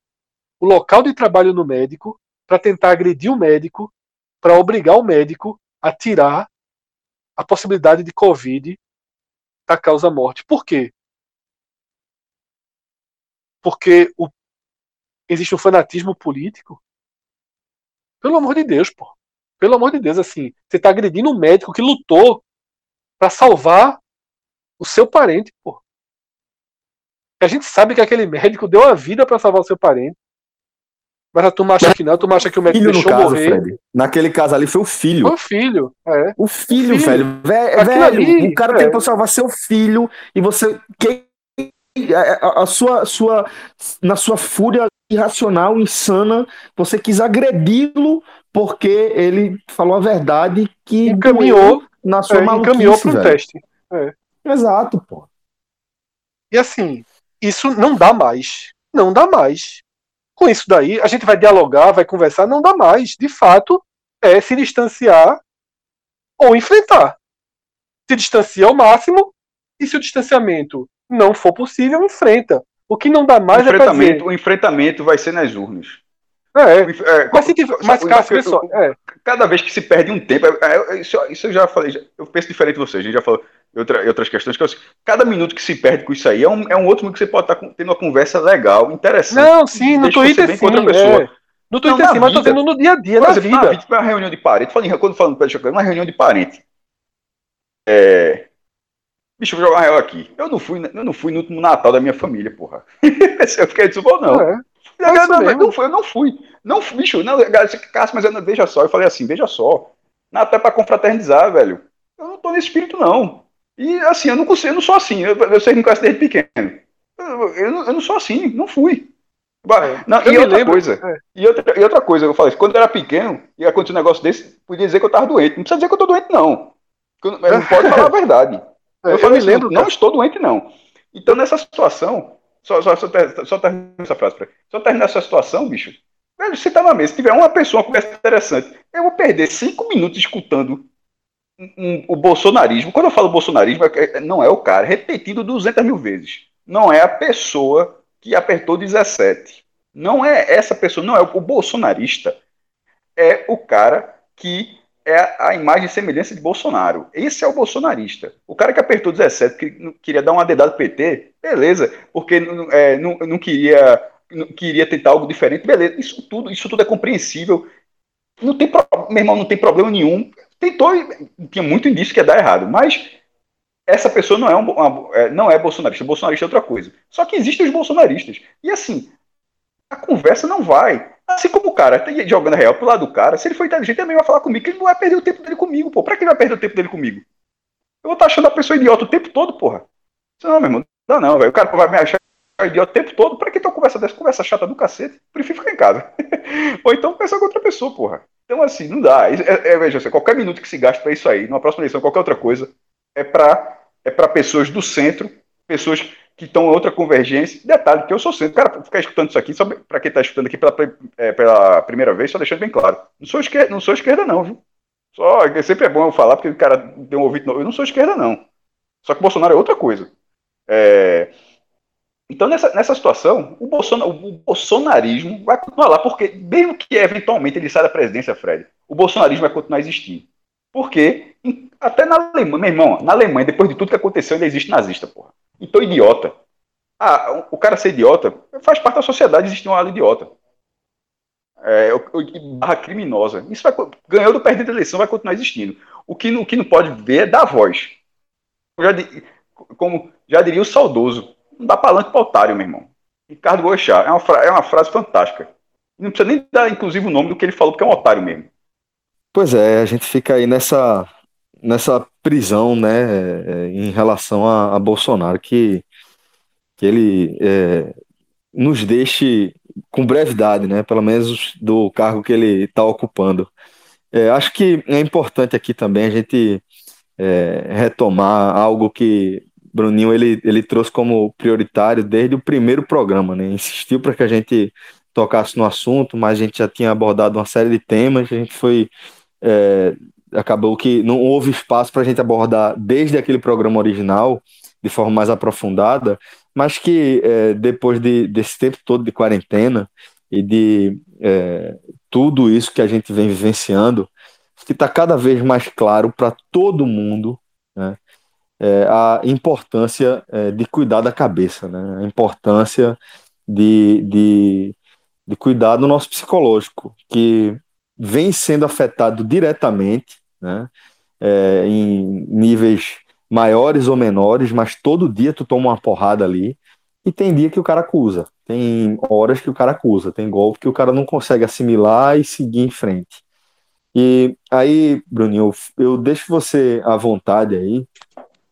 o local de trabalho no médico para tentar agredir o médico, para obrigar o médico a tirar a possibilidade de Covid da causa morte. Por quê? Porque o, existe um fanatismo político? Pelo amor de Deus, pô. Pelo amor de Deus, assim, você está agredindo um médico que lutou para salvar o seu parente, pô. A gente sabe que aquele [LAUGHS] médico deu a vida para salvar o seu parente. Mas a turma acha que não, a turma acha que o médico filho deixou caso, morrer. Fred. Naquele caso ali foi o filho. Foi o filho, é. O filho, filho. velho. Vé- Aquilo velho, ali, o cara é. tentou salvar seu filho e você. que- a, a- sua, sua. Na sua fúria irracional, insana, você quis agredi-lo porque ele falou a verdade que Encaminhou, na sua É, maluquice, encaminhou para um velho. teste. Exato, pô. E assim, isso não dá mais. Não dá mais. Com isso daí, a gente vai dialogar, vai conversar, não dá mais. De fato, é se distanciar ou enfrentar. Se distancia ao máximo, e se o distanciamento não for possível, enfrenta. O que não dá O mais é pra enfrentamento, dizer. o enfrentamento vai ser nas urnas. É, é, mas se tiver, mas Cássio, vê só, é, cada vez que se perde um tempo, é- é- isso, isso eu já falei, já- eu penso diferente de você, a gente já falou em, outra- outras questões, que é seguinte, cada minuto que se perde com isso aí é um, é um outro minuto que você pode estar com- tendo uma conversa legal, interessante. Não, sim, no Twitter sim. com outra pessoa. é. No Twitter Não, sim, mas eu tô vida. dizendo no dia a dia, na exemplo, na vida. vida, uma reunião de parente, falando, quando falando pé de chocolate, uma reunião de parente. É... Bicho, eu vou jogar uma real aqui. Eu não fui, eu não fui no último Natal da minha família, porra. [LAUGHS] eu fiquei de ou não. É. Eu, não, mesmo. não fui, eu não fui. Não fui, bicho. Não, Cássio, mas eu não, veja só. Eu falei assim, veja só. Natal é pra confraternizar, velho. Eu não tô nesse espírito, não. E assim, eu não consigo, eu não sou assim. Eu, vocês me conhecem desde pequeno. Eu, eu não, eu não sou assim, não fui. É. Não, Eu e outra lembro- coisa, é. e outra, e outra coisa, eu falei, quando eu era pequeno e acontecia um negócio desse, podia dizer que eu tava doente. Não precisa dizer que eu tô doente, não. Eu- eu não pode falar a verdade. [LAUGHS] É, Eu, eu falei me assim, lembro, não estou doente, não. Então, nessa situação, só, só, só, só terminar essa frase, só terminar essa situação, bicho, velho, você tá na mesa, se tiver uma pessoa, uma conversa interessante, eu vou perder cinco minutos escutando um- um- o bolsonarismo. Quando eu falo bolsonarismo, é- é- não é o cara, repetido 200 mil vezes. Não é a pessoa que apertou 17. Não é essa pessoa, não é o bolsonarista. É o cara que é a imagem e semelhança de Bolsonaro. Esse é o bolsonarista. O cara que apertou 17, que queria dar uma dedada PT, beleza, porque não, é, não, não queria não queria tentar algo diferente, beleza. Isso tudo, isso tudo é compreensível. Não tem pro- meu irmão, não tem problema nenhum. Tentou, tinha muito indício que ia dar errado, mas essa pessoa não é, um, uma- é, não é bolsonarista. Bolsonarista é outra coisa. Só que existem os bolsonaristas. E assim, a conversa não vai. Assim como o cara tá jogando real pro lado do cara, se ele for inteligente, também vai falar comigo, que ele não vai perder o tempo dele comigo, pô. Pra que ele vai perder o tempo dele comigo? Eu vou estar achando a pessoa idiota o tempo todo, porra. Não, meu irmão, não, não, velho. O cara vai me achar idiota o tempo todo. Pra que tua conversa dessa? Conversa chata do cacete. Prefiro ficar em casa. [LAUGHS] Ou então conversar com outra pessoa, porra. Então, assim, não dá. É, é, veja, assim, qualquer minuto que se gasta para isso aí, numa próxima eleição, qualquer outra coisa, é para é pessoas do centro, pessoas que estão em outra convergência. Detalhe, que eu sou centro. Cara, ficar escutando isso aqui, para quem está escutando aqui pela, é, pela primeira vez, só deixando bem claro. Não sou esquerda, não, sou esquerda, não viu? Só, é sempre é bom eu falar, porque o cara tem um ouvido. Eu não sou esquerda, não. Só que Bolsonaro é outra coisa. É, então, nessa, nessa situação, o, o bolsonarismo vai continuar lá, porque, mesmo que eventualmente ele saia da presidência, Fred, o bolsonarismo vai continuar existindo. Porque, até na Alemanha, meu irmão, na Alemanha, depois de tudo que aconteceu, ainda existe nazista, porra. Então, idiota. Ah, o cara ser idiota faz parte da sociedade existir um lado idiota. É, barra criminosa. Isso vai, ganhou do perdendo a eleição, vai continuar existindo. O que, o que não pode ver é dar voz. Já, como já diria o saudoso, não dá palanque para otário, meu irmão. Ricardo Boechat. É uma, é uma frase fantástica. Não precisa nem dar, inclusive, o nome do que ele falou, porque é um otário mesmo. Pois é, a gente fica aí nessa, nessa prisão, né, é, em relação a, a Bolsonaro, que, que ele é, nos deixe com brevidade, né, pelo menos do cargo que ele está ocupando. É, acho que é importante aqui também a gente é, retomar algo que Bruninho ele, ele trouxe como prioritário desde o primeiro programa, né? Insistiu para que a gente tocasse no assunto, mas a gente já tinha abordado uma série de temas, a gente foi. É, acabou que não houve espaço para a gente abordar desde aquele programa original, de forma mais aprofundada, mas que é, depois de, desse tempo todo de quarentena e de é, tudo isso que a gente vem vivenciando, que está cada vez mais claro para todo mundo né, é, a importância é, de cuidar da cabeça, né? a importância de, de, de cuidar do nosso psicológico, que vem sendo afetado diretamente, né? É, em níveis maiores ou menores, mas todo dia tu toma uma porrada ali, e tem dia que o cara acusa, tem horas que o cara acusa, tem golpe que o cara não consegue assimilar e seguir em frente. E aí, Bruninho, eu, eu deixo você à vontade aí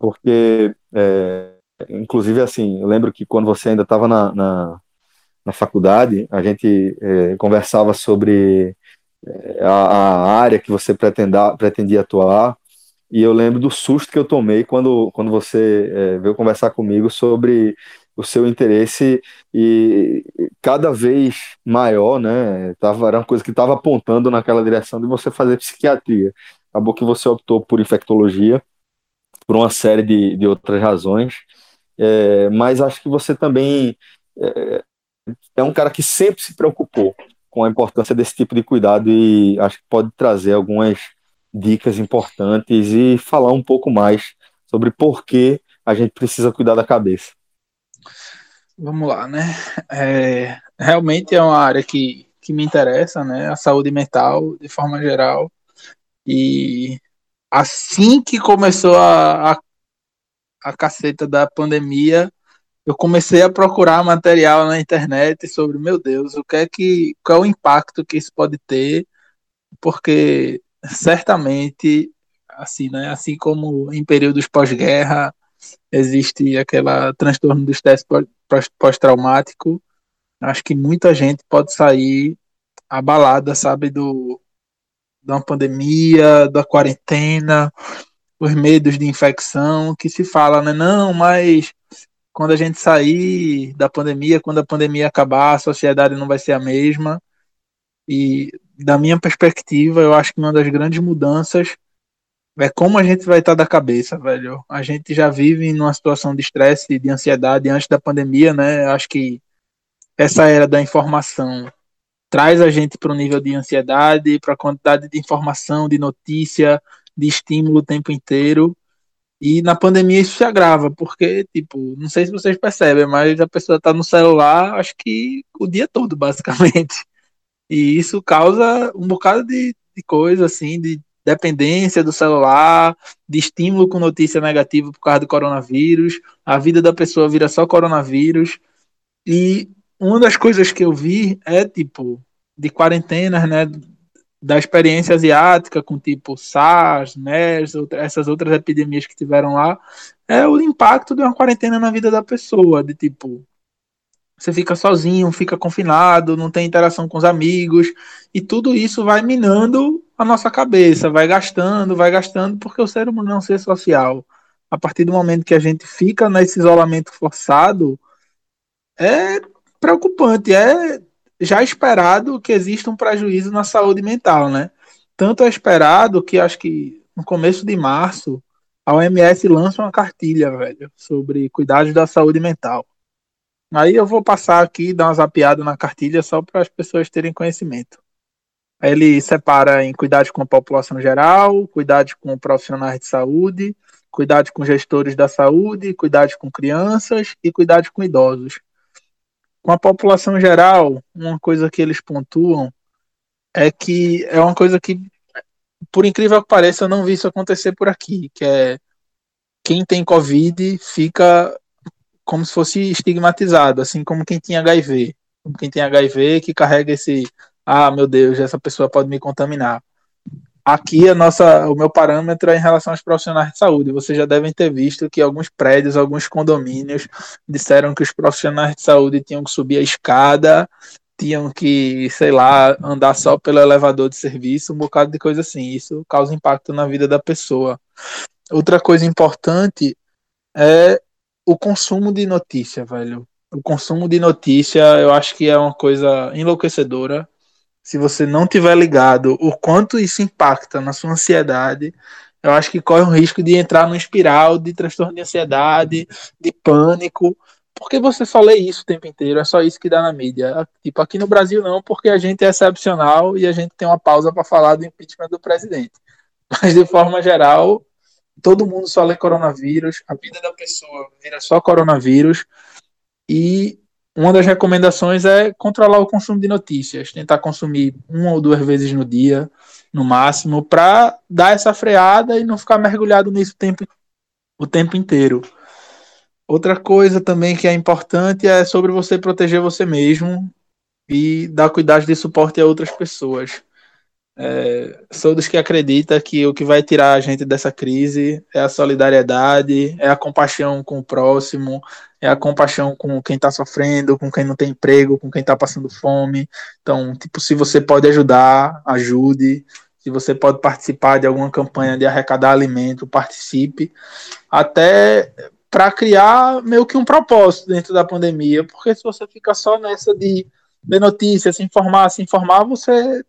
porque, é, inclusive, assim, eu lembro que quando você ainda estava na, na, na, faculdade, a gente é, conversava sobre a, a, área que você pretenda, pretendia atuar, e eu lembro do susto que eu tomei quando, quando você é, veio conversar comigo sobre o seu interesse e cada vez maior, né? Tava, era uma coisa que estava apontando naquela direção de você fazer psiquiatria. Acabou que você optou por infectologia por uma série de, de outras razões, é, mas acho que você também é, é um cara que sempre se preocupou com a importância desse tipo de cuidado e acho que pode trazer algumas dicas importantes e falar um pouco mais sobre por que a gente precisa cuidar da cabeça. Vamos lá, né? É, realmente é uma área que, que me interessa, né? A saúde mental, de forma geral. E assim que começou a, a, a caceta da pandemia, eu comecei a procurar material na internet sobre, meu Deus, o que é que, qual é o impacto que isso pode ter, porque certamente, assim, né, assim como em períodos pós-guerra existe aquela transtorno do estresse pós-traumático, acho que muita gente pode sair abalada, sabe, do, uma pandemia, da quarentena, os medos de infecção, que se fala, né? Não, mas quando a gente sair da pandemia, quando a pandemia acabar, a sociedade não vai ser a mesma. E da minha perspectiva, eu acho que uma das grandes mudanças é como a gente vai estar da cabeça, velho. A gente já vive numa situação de estresse de ansiedade antes da pandemia, né? Acho que essa era da informação traz a gente para o nível de ansiedade, para a quantidade de informação, de notícia, de estímulo o tempo inteiro. E na pandemia isso se agrava, porque, tipo, não sei se vocês percebem, mas a pessoa está no celular, acho que o dia todo, basicamente. E isso causa um bocado de, de coisa, assim, de dependência do celular, de estímulo com notícia negativa por causa do coronavírus. A vida da pessoa vira só coronavírus. E uma das coisas que eu vi é, tipo, de quarentenas, né, da experiência asiática com tipo SARS, MERS, essas outras epidemias que tiveram lá, é o impacto de uma quarentena na vida da pessoa, de tipo você fica sozinho, fica confinado, não tem interação com os amigos, e tudo isso vai minando a nossa cabeça, vai gastando, vai gastando, porque o ser humano é um ser social. A partir do momento que a gente fica nesse isolamento forçado, é preocupante, é já esperado que exista um prejuízo na saúde mental, né? Tanto é esperado que acho que no começo de março a OMS lança uma cartilha, velho, sobre cuidados da saúde mental. Aí eu vou passar aqui, dar uma zapiada na cartilha só para as pessoas terem conhecimento. Ele separa em cuidados com a população geral, cuidados com profissionais de saúde, cuidados com gestores da saúde, cuidados com crianças e cuidados com idosos. Com a população geral, uma coisa que eles pontuam é que é uma coisa que, por incrível que pareça, eu não vi isso acontecer por aqui, que é quem tem Covid fica como se fosse estigmatizado, assim como quem tinha HIV. Como quem tem HIV que carrega esse, ah, meu Deus, essa pessoa pode me contaminar. Aqui a nossa, o meu parâmetro é em relação aos profissionais de saúde. Vocês já devem ter visto que alguns prédios, alguns condomínios disseram que os profissionais de saúde tinham que subir a escada, tinham que, sei lá, andar só pelo elevador de serviço, um bocado de coisa assim. Isso causa impacto na vida da pessoa. Outra coisa importante é o consumo de notícia, velho. O consumo de notícia, eu acho que é uma coisa enlouquecedora. Se você não tiver ligado o quanto isso impacta na sua ansiedade, eu acho que corre o risco de entrar numa espiral de transtorno de ansiedade, de pânico, porque você só lê isso o tempo inteiro, é só isso que dá na mídia. Tipo, aqui no Brasil não, porque a gente é excepcional e a gente tem uma pausa para falar do impeachment do presidente. [LAUGHS] Mas de forma geral, todo mundo só lê coronavírus, a vida da pessoa vira só coronavírus, e uma das recomendações é controlar o consumo de notícias, tentar consumir uma ou duas vezes no dia, no máximo, para dar essa freada e não ficar mergulhado nisso o tempo, o tempo inteiro. Outra coisa também que é importante é sobre você proteger você mesmo e dar cuidado de suporte a outras pessoas. É, sou dos que acredita que o que vai tirar a gente dessa crise é a solidariedade, é a compaixão com o próximo, é a compaixão com quem está sofrendo, com quem não tem emprego, com quem está passando fome. Então, tipo, se você pode ajudar, ajude. Se você pode participar de alguma campanha de arrecadar alimento, participe. Até para criar meio que um propósito dentro da pandemia, porque se você fica só nessa de ver notícias, se informar, se informar, você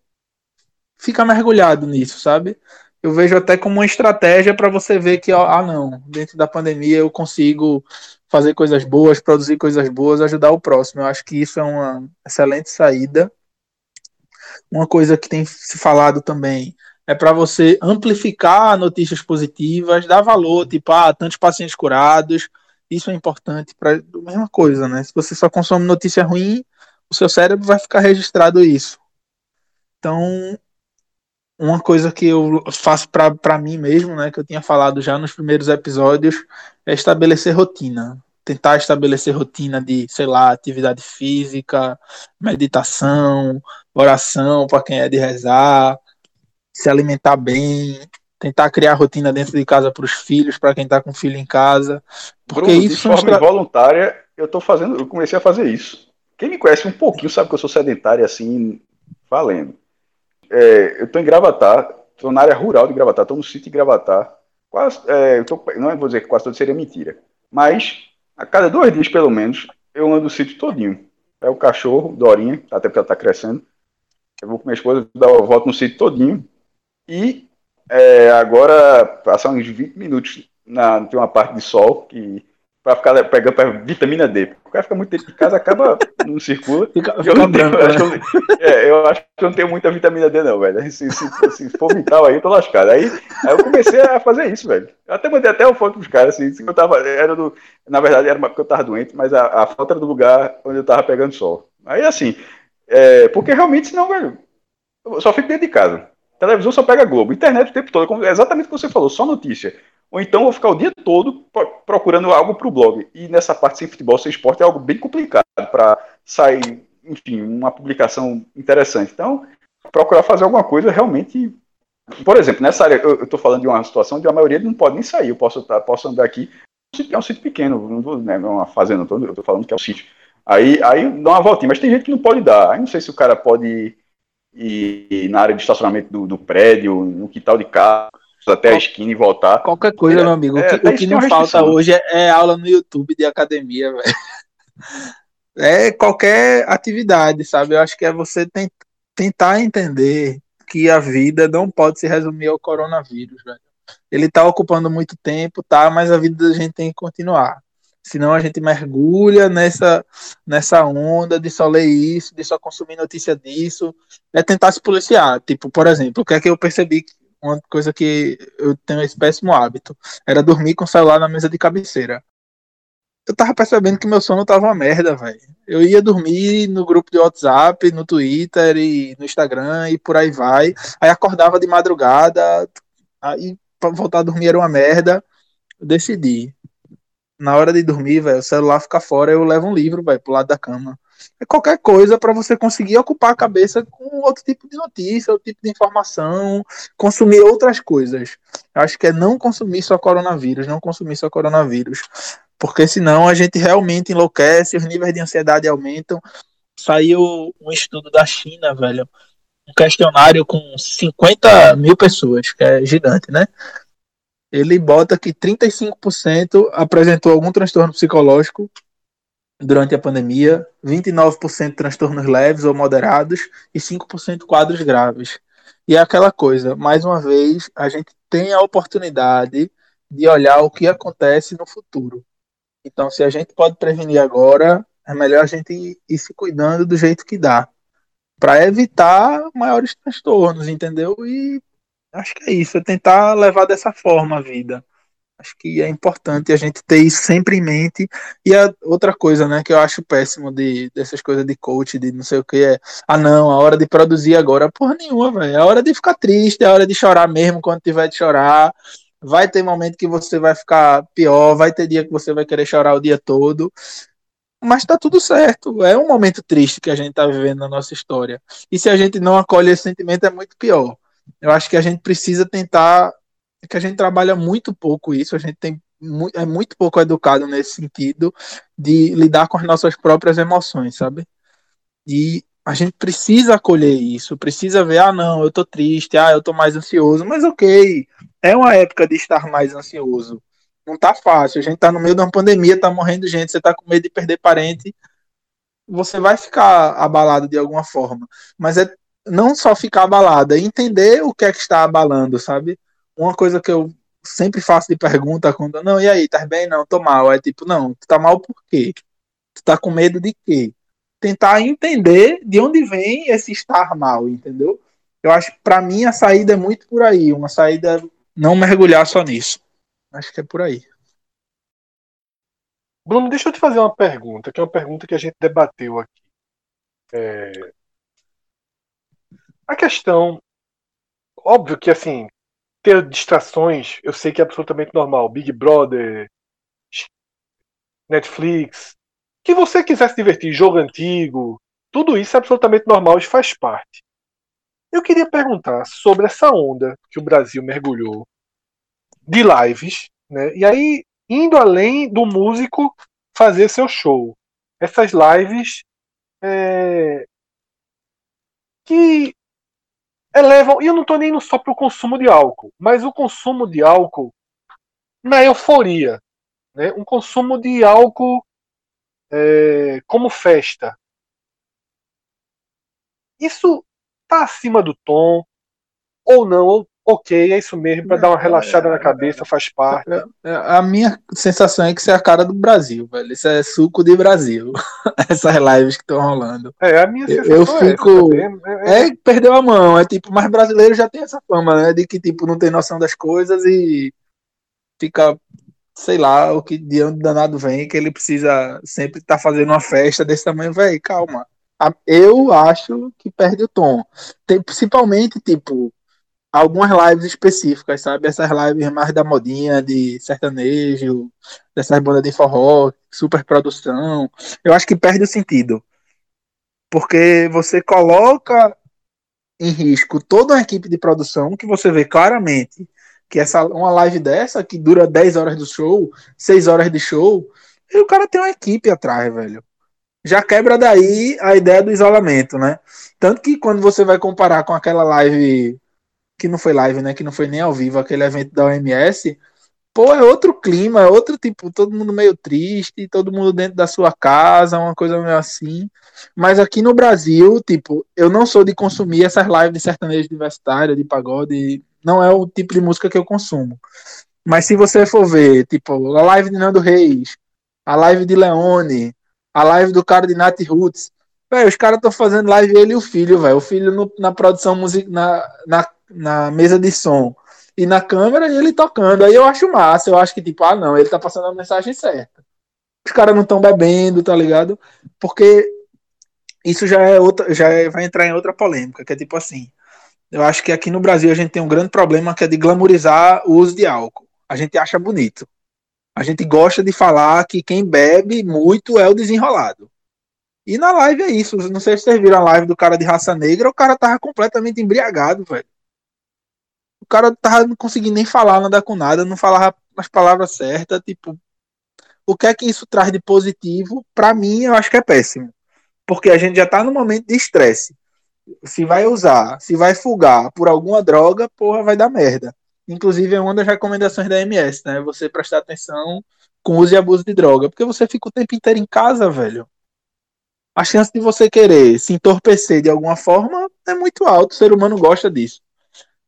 fica mergulhado nisso, sabe? Eu vejo até como uma estratégia para você ver que, ah, não, dentro da pandemia eu consigo fazer coisas boas, produzir coisas boas, ajudar o próximo. Eu acho que isso é uma excelente saída. Uma coisa que tem se falado também é para você amplificar notícias positivas, dar valor, tipo, ah, tantos pacientes curados. Isso é importante para a mesma coisa, né? Se você só consome notícia ruim, o seu cérebro vai ficar registrado isso. Então, uma coisa que eu faço para mim mesmo, né, que eu tinha falado já nos primeiros episódios, é estabelecer rotina. Tentar estabelecer rotina de, sei lá, atividade física, meditação, oração para quem é de rezar, se alimentar bem, tentar criar rotina dentro de casa para os filhos, para quem está com filho em casa. Porque Bruno, isso de forma involuntária, eu tô fazendo, eu comecei a fazer isso. Quem me conhece um pouquinho sabe que eu sou sedentário assim, valendo é, eu estou em Gravatar, estou na área rural de Gravatar, estou no sítio de Gravatar. Quase, é, tô, não vou dizer que quase todo seria mentira, mas a cada dois dias, pelo menos, eu ando o sítio todinho. É o cachorro, Dorinha, até porque ela está crescendo. Eu vou com minha esposa dar uma volta no sítio todinho. E é, agora, passar uns 20 minutos na, tem uma parte de sol que para ficar pegando pra vitamina D. O cara fica muito tempo em casa, acaba, [LAUGHS] não circula. Fica, eu, não tenho, acho eu, né? é, eu, acho que eu não tenho muita vitamina D, não, velho. Se, se, se for vital aí, eu tô lascado. Aí, aí eu comecei a fazer isso, velho. Eu até mandei até uma foto pros caras, assim, eu tava, era do, na verdade era porque eu tava doente, mas a, a foto era do lugar onde eu tava pegando sol. Aí, assim, é, porque realmente, senão, velho, eu só fico dentro de casa. Televisão só pega Globo, internet o tempo todo, exatamente o que você falou, só notícia ou então vou ficar o dia todo procurando algo para o blog. E nessa parte sem futebol, sem esporte, é algo bem complicado para sair, enfim, uma publicação interessante. Então, procurar fazer alguma coisa realmente. Por exemplo, nessa área, eu estou falando de uma situação onde a maioria não pode nem sair. Eu posso, tá, posso andar aqui. É um sítio pequeno, não né, é uma fazenda, eu estou falando que é um sítio. Aí, aí dá uma voltinha, mas tem gente que não pode dar. Aí não sei se o cara pode ir, ir na área de estacionamento do, do prédio, no quintal de até a esquina e voltar. Qualquer coisa, É, meu amigo. é, o que, o que não falta hoje é, aula no YouTube de academia, [LAUGHS] velho. É qualquer atividade, sabe? Eu acho que é você ten- tentar entender que a vida não pode se resumir ao coronavírus, velho. Ele tá ocupando muito tempo, tá? Mas a vida da gente tem que continuar. Senão a gente mergulha nessa, nessa onda de só ler isso, de só consumir notícia disso. É tentar se policiar. Tipo, por exemplo, o que é que eu percebi? Uma coisa que eu tenho esse péssimo hábito era dormir com o celular na mesa de cabeceira. Eu tava percebendo que meu sono tava uma merda, velho. Eu ia dormir no grupo de WhatsApp, no Twitter e no Instagram e por aí vai. Aí acordava de madrugada, aí pra voltar a dormir era uma merda. Eu decidi. Na hora de dormir, velho, o celular fica fora, eu levo um livro, velho, pro lado da cama. É qualquer coisa para você conseguir ocupar a cabeça com outro tipo de notícia, outro tipo de informação, consumir outras coisas. Acho que é não consumir só coronavírus, não consumir só coronavírus. Porque senão a gente realmente enlouquece, os níveis de ansiedade aumentam. Saiu um estudo da China, velho, um questionário com 50 mil pessoas, que é gigante, né? Ele bota que 35% apresentou algum transtorno psicológico durante a pandemia, 29% transtornos leves ou moderados e 5% quadros graves. E é aquela coisa, mais uma vez, a gente tem a oportunidade de olhar o que acontece no futuro. Então, se a gente pode prevenir agora, é melhor a gente ir, ir se cuidando do jeito que dá, para evitar maiores transtornos, entendeu? E acho que é isso, é tentar levar dessa forma a vida. Acho que é importante a gente ter isso sempre em mente. E a outra coisa, né, que eu acho péssimo de, dessas coisas de coach, de não sei o que, é. Ah, não, a hora de produzir agora, porra nenhuma, velho. É a hora de ficar triste, é a hora de chorar mesmo quando tiver de chorar. Vai ter momento que você vai ficar pior, vai ter dia que você vai querer chorar o dia todo. Mas tá tudo certo. É um momento triste que a gente tá vivendo na nossa história. E se a gente não acolhe esse sentimento, é muito pior. Eu acho que a gente precisa tentar que a gente trabalha muito pouco isso, a gente tem é muito pouco educado nesse sentido de lidar com as nossas próprias emoções, sabe? E a gente precisa acolher isso, precisa ver, ah, não, eu tô triste, ah, eu tô mais ansioso, mas ok, é uma época de estar mais ansioso. Não tá fácil, a gente tá no meio de uma pandemia, tá morrendo gente, você tá com medo de perder parente, você vai ficar abalado de alguma forma, mas é não só ficar abalado, é entender o que é que está abalando, sabe? Uma coisa que eu sempre faço de pergunta quando, não, e aí, tá bem? Não, tô mal. É tipo, não, tu tá mal por quê? Tu tá com medo de quê? Tentar entender de onde vem esse estar mal, entendeu? Eu acho que pra mim a saída é muito por aí, uma saída não mergulhar só nisso. Acho que é por aí. Bruno, deixa eu te fazer uma pergunta, que é uma pergunta que a gente debateu aqui. É, A questão, óbvio que assim, ter distrações, eu sei que é absolutamente normal. Big Brother, Netflix, que você quiser se divertir, jogo antigo, tudo isso é absolutamente normal e faz parte. Eu queria perguntar sobre essa onda que o Brasil mergulhou de lives, né? E aí indo além do músico fazer seu show, essas lives é, que elevam, e eu não estou nem só para o consumo de álcool, mas o consumo de álcool na euforia, né? um consumo de álcool é, como festa. Isso está acima do tom ou não? Ou, ok, é isso mesmo, para dar uma relaxada na cabeça, faz parte. É, A minha sensação é que isso é a cara do Brasil, velho. Isso é suco de Brasil. [LAUGHS] Essas lives que estão rolando. É, a minha Eu- sensação eu é essa fico-. É, é- É, perdeu a mão. É tipo, mas brasileiro já tem essa fama, né? De que, tipo, não tem noção das coisas e fica, sei lá, o que de onde danado vem, que ele precisa sempre estar fazendo uma festa desse tamanho, velho, calma. Eu acho que perde o tom. Tem, principalmente, tipo, algumas lives específicas, sabe? Essas lives mais da modinha, de sertanejo, dessas bandas de forró, super produção. Eu acho que perde o sentido. Porque você coloca em risco toda uma equipe de produção que você vê claramente que essa uma live dessa que dura 10 horas do show, 6 horas de show, e o cara tem uma equipe atrás, velho. já quebra daí a ideia do isolamento, né? Tanto que quando você vai comparar com aquela live que não foi live, né? Que não foi nem ao vivo, aquele evento da OMS, pô, é outro clima, é outro tipo, todo mundo meio triste, todo mundo dentro da sua casa, uma coisa meio assim. Mas aqui no Brasil, tipo, eu não sou de consumir essas lives de sertanejo universitário, de pagode, não é o tipo de música que eu consumo. Mas se você for ver, tipo, a live de Nando Reis, a live de Leone, a live do cara de Nat Roots, velho, os caras estão fazendo live ele e o filho, velho. O filho no, na produção musical, na, na, na mesa de som e na câmera e ele tocando. Aí eu acho massa, eu acho que, tipo, ah, não, ele tá passando a mensagem certa. Os caras não estão bebendo, tá ligado? Porque isso já é outra, já é, vai entrar em outra polêmica, que é tipo assim. Eu acho que aqui no Brasil a gente tem um grande problema que é de glamorizar o uso de álcool. A gente acha bonito. A gente gosta de falar que quem bebe muito é o desenrolado. E na live é isso. Não sei se vocês viram a live do cara de raça negra, o cara tava completamente embriagado, velho. Cara tava não conseguindo nem falar nada com nada, não falava as palavras certas, tipo, o que é que isso traz de positivo? Para mim, eu acho que é péssimo. Porque a gente já tá no momento de estresse. Se vai usar, se vai fugar por alguma droga, porra, vai dar merda. Inclusive, é uma das recomendações da MS, né? Você prestar atenção com uso e abuso de droga. Porque você fica o tempo inteiro em casa, velho. A chance de você querer se entorpecer de alguma forma é muito alta. O ser humano gosta disso.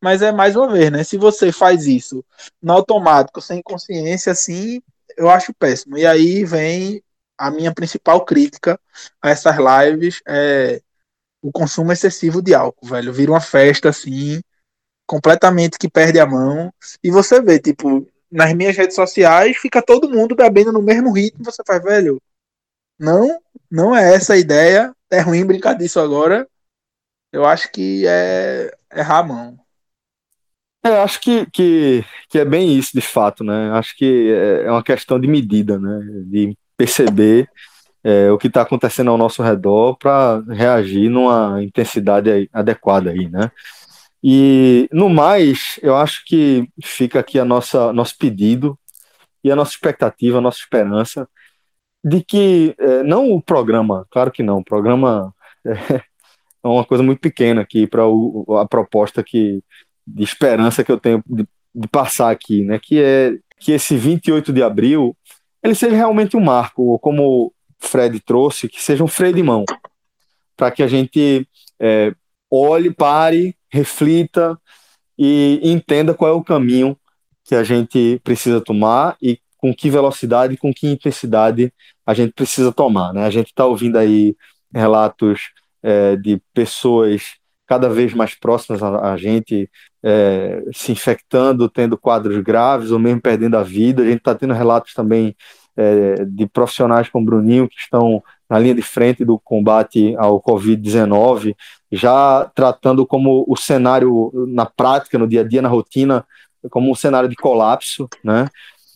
Mas é mais uma vez, né? Se você faz isso no automático, sem consciência, assim, eu acho péssimo. E aí vem a minha principal crítica a essas lives é o consumo excessivo de álcool, velho. Vira uma festa assim, completamente que perde a mão. E você vê, tipo, nas minhas redes sociais, fica todo mundo bebendo no mesmo ritmo. Você faz, velho, não, não é essa a ideia. É ruim brincar disso agora. Eu acho que é errar a mão. É, acho que, que, que é bem isso, de fato, né? Acho que é, é uma questão de medida, né? De perceber é, o que está acontecendo ao nosso redor para reagir numa intensidade adequada aí, né? E no mais, eu acho que fica aqui a nossa nosso pedido e a nossa expectativa, a nossa esperança de que é, não o programa, claro que não, o programa é, [LAUGHS] é uma coisa muito pequena aqui para a proposta que de esperança que eu tenho de, de passar aqui, né? Que é que esse 28 de abril ele seja realmente um marco, ou como Fred trouxe, que seja um freio de mão, para que a gente é, olhe, pare, reflita e entenda qual é o caminho que a gente precisa tomar e com que velocidade, com que intensidade a gente precisa tomar. Né? A gente está ouvindo aí relatos é, de pessoas cada vez mais próximas a, a gente é, se infectando, tendo quadros graves ou mesmo perdendo a vida. A gente está tendo relatos também é, de profissionais como Bruninho que estão na linha de frente do combate ao Covid-19, já tratando como o cenário na prática, no dia a dia, na rotina, como um cenário de colapso, né?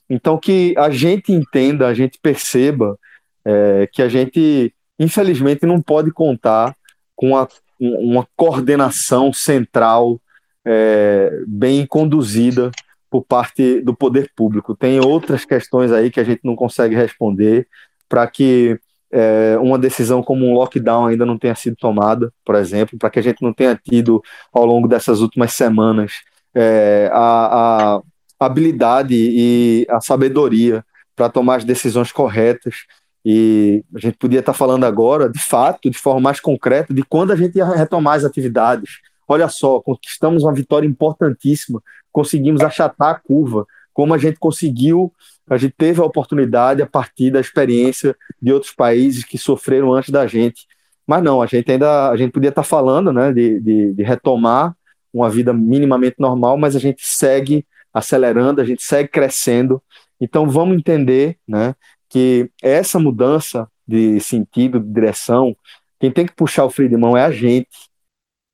Então que a gente entenda, a gente perceba é, que a gente, infelizmente, não pode contar com a, uma coordenação central é, bem conduzida por parte do poder público. Tem outras questões aí que a gente não consegue responder para que é, uma decisão como um lockdown ainda não tenha sido tomada, por exemplo, para que a gente não tenha tido ao longo dessas últimas semanas é, a, a habilidade e a sabedoria para tomar as decisões corretas. E a gente podia estar falando agora, de fato, de forma mais concreta, de quando a gente ia retomar as atividades. Olha só, conquistamos uma vitória importantíssima, conseguimos achatar a curva, como a gente conseguiu a gente teve a oportunidade a partir da experiência de outros países que sofreram antes da gente. Mas não, a gente ainda a gente podia estar falando né, de, de, de retomar uma vida minimamente normal, mas a gente segue acelerando, a gente segue crescendo. Então vamos entender né, que essa mudança de sentido, de direção, quem tem que puxar o freio de mão é a gente.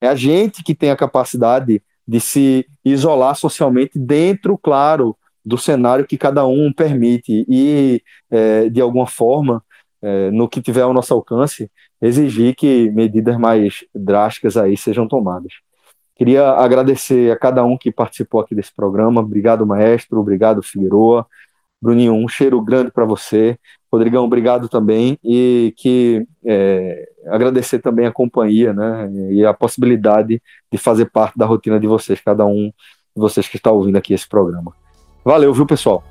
É a gente que tem a capacidade de se isolar socialmente dentro, claro, do cenário que cada um permite e, é, de alguma forma, é, no que tiver ao nosso alcance, exigir que medidas mais drásticas aí sejam tomadas. Queria agradecer a cada um que participou aqui desse programa. Obrigado, maestro. Obrigado, Figueroa. Bruninho, um cheiro grande para você. Rodrigão, obrigado também e que é, agradecer também a companhia, né, e a possibilidade de fazer parte da rotina de vocês, cada um de vocês que está ouvindo aqui esse programa. Valeu, viu, pessoal?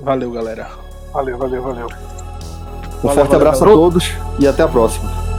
Valeu, galera. Valeu, valeu, valeu. Um valeu, forte valeu, abraço valeu. a todos e até a próxima.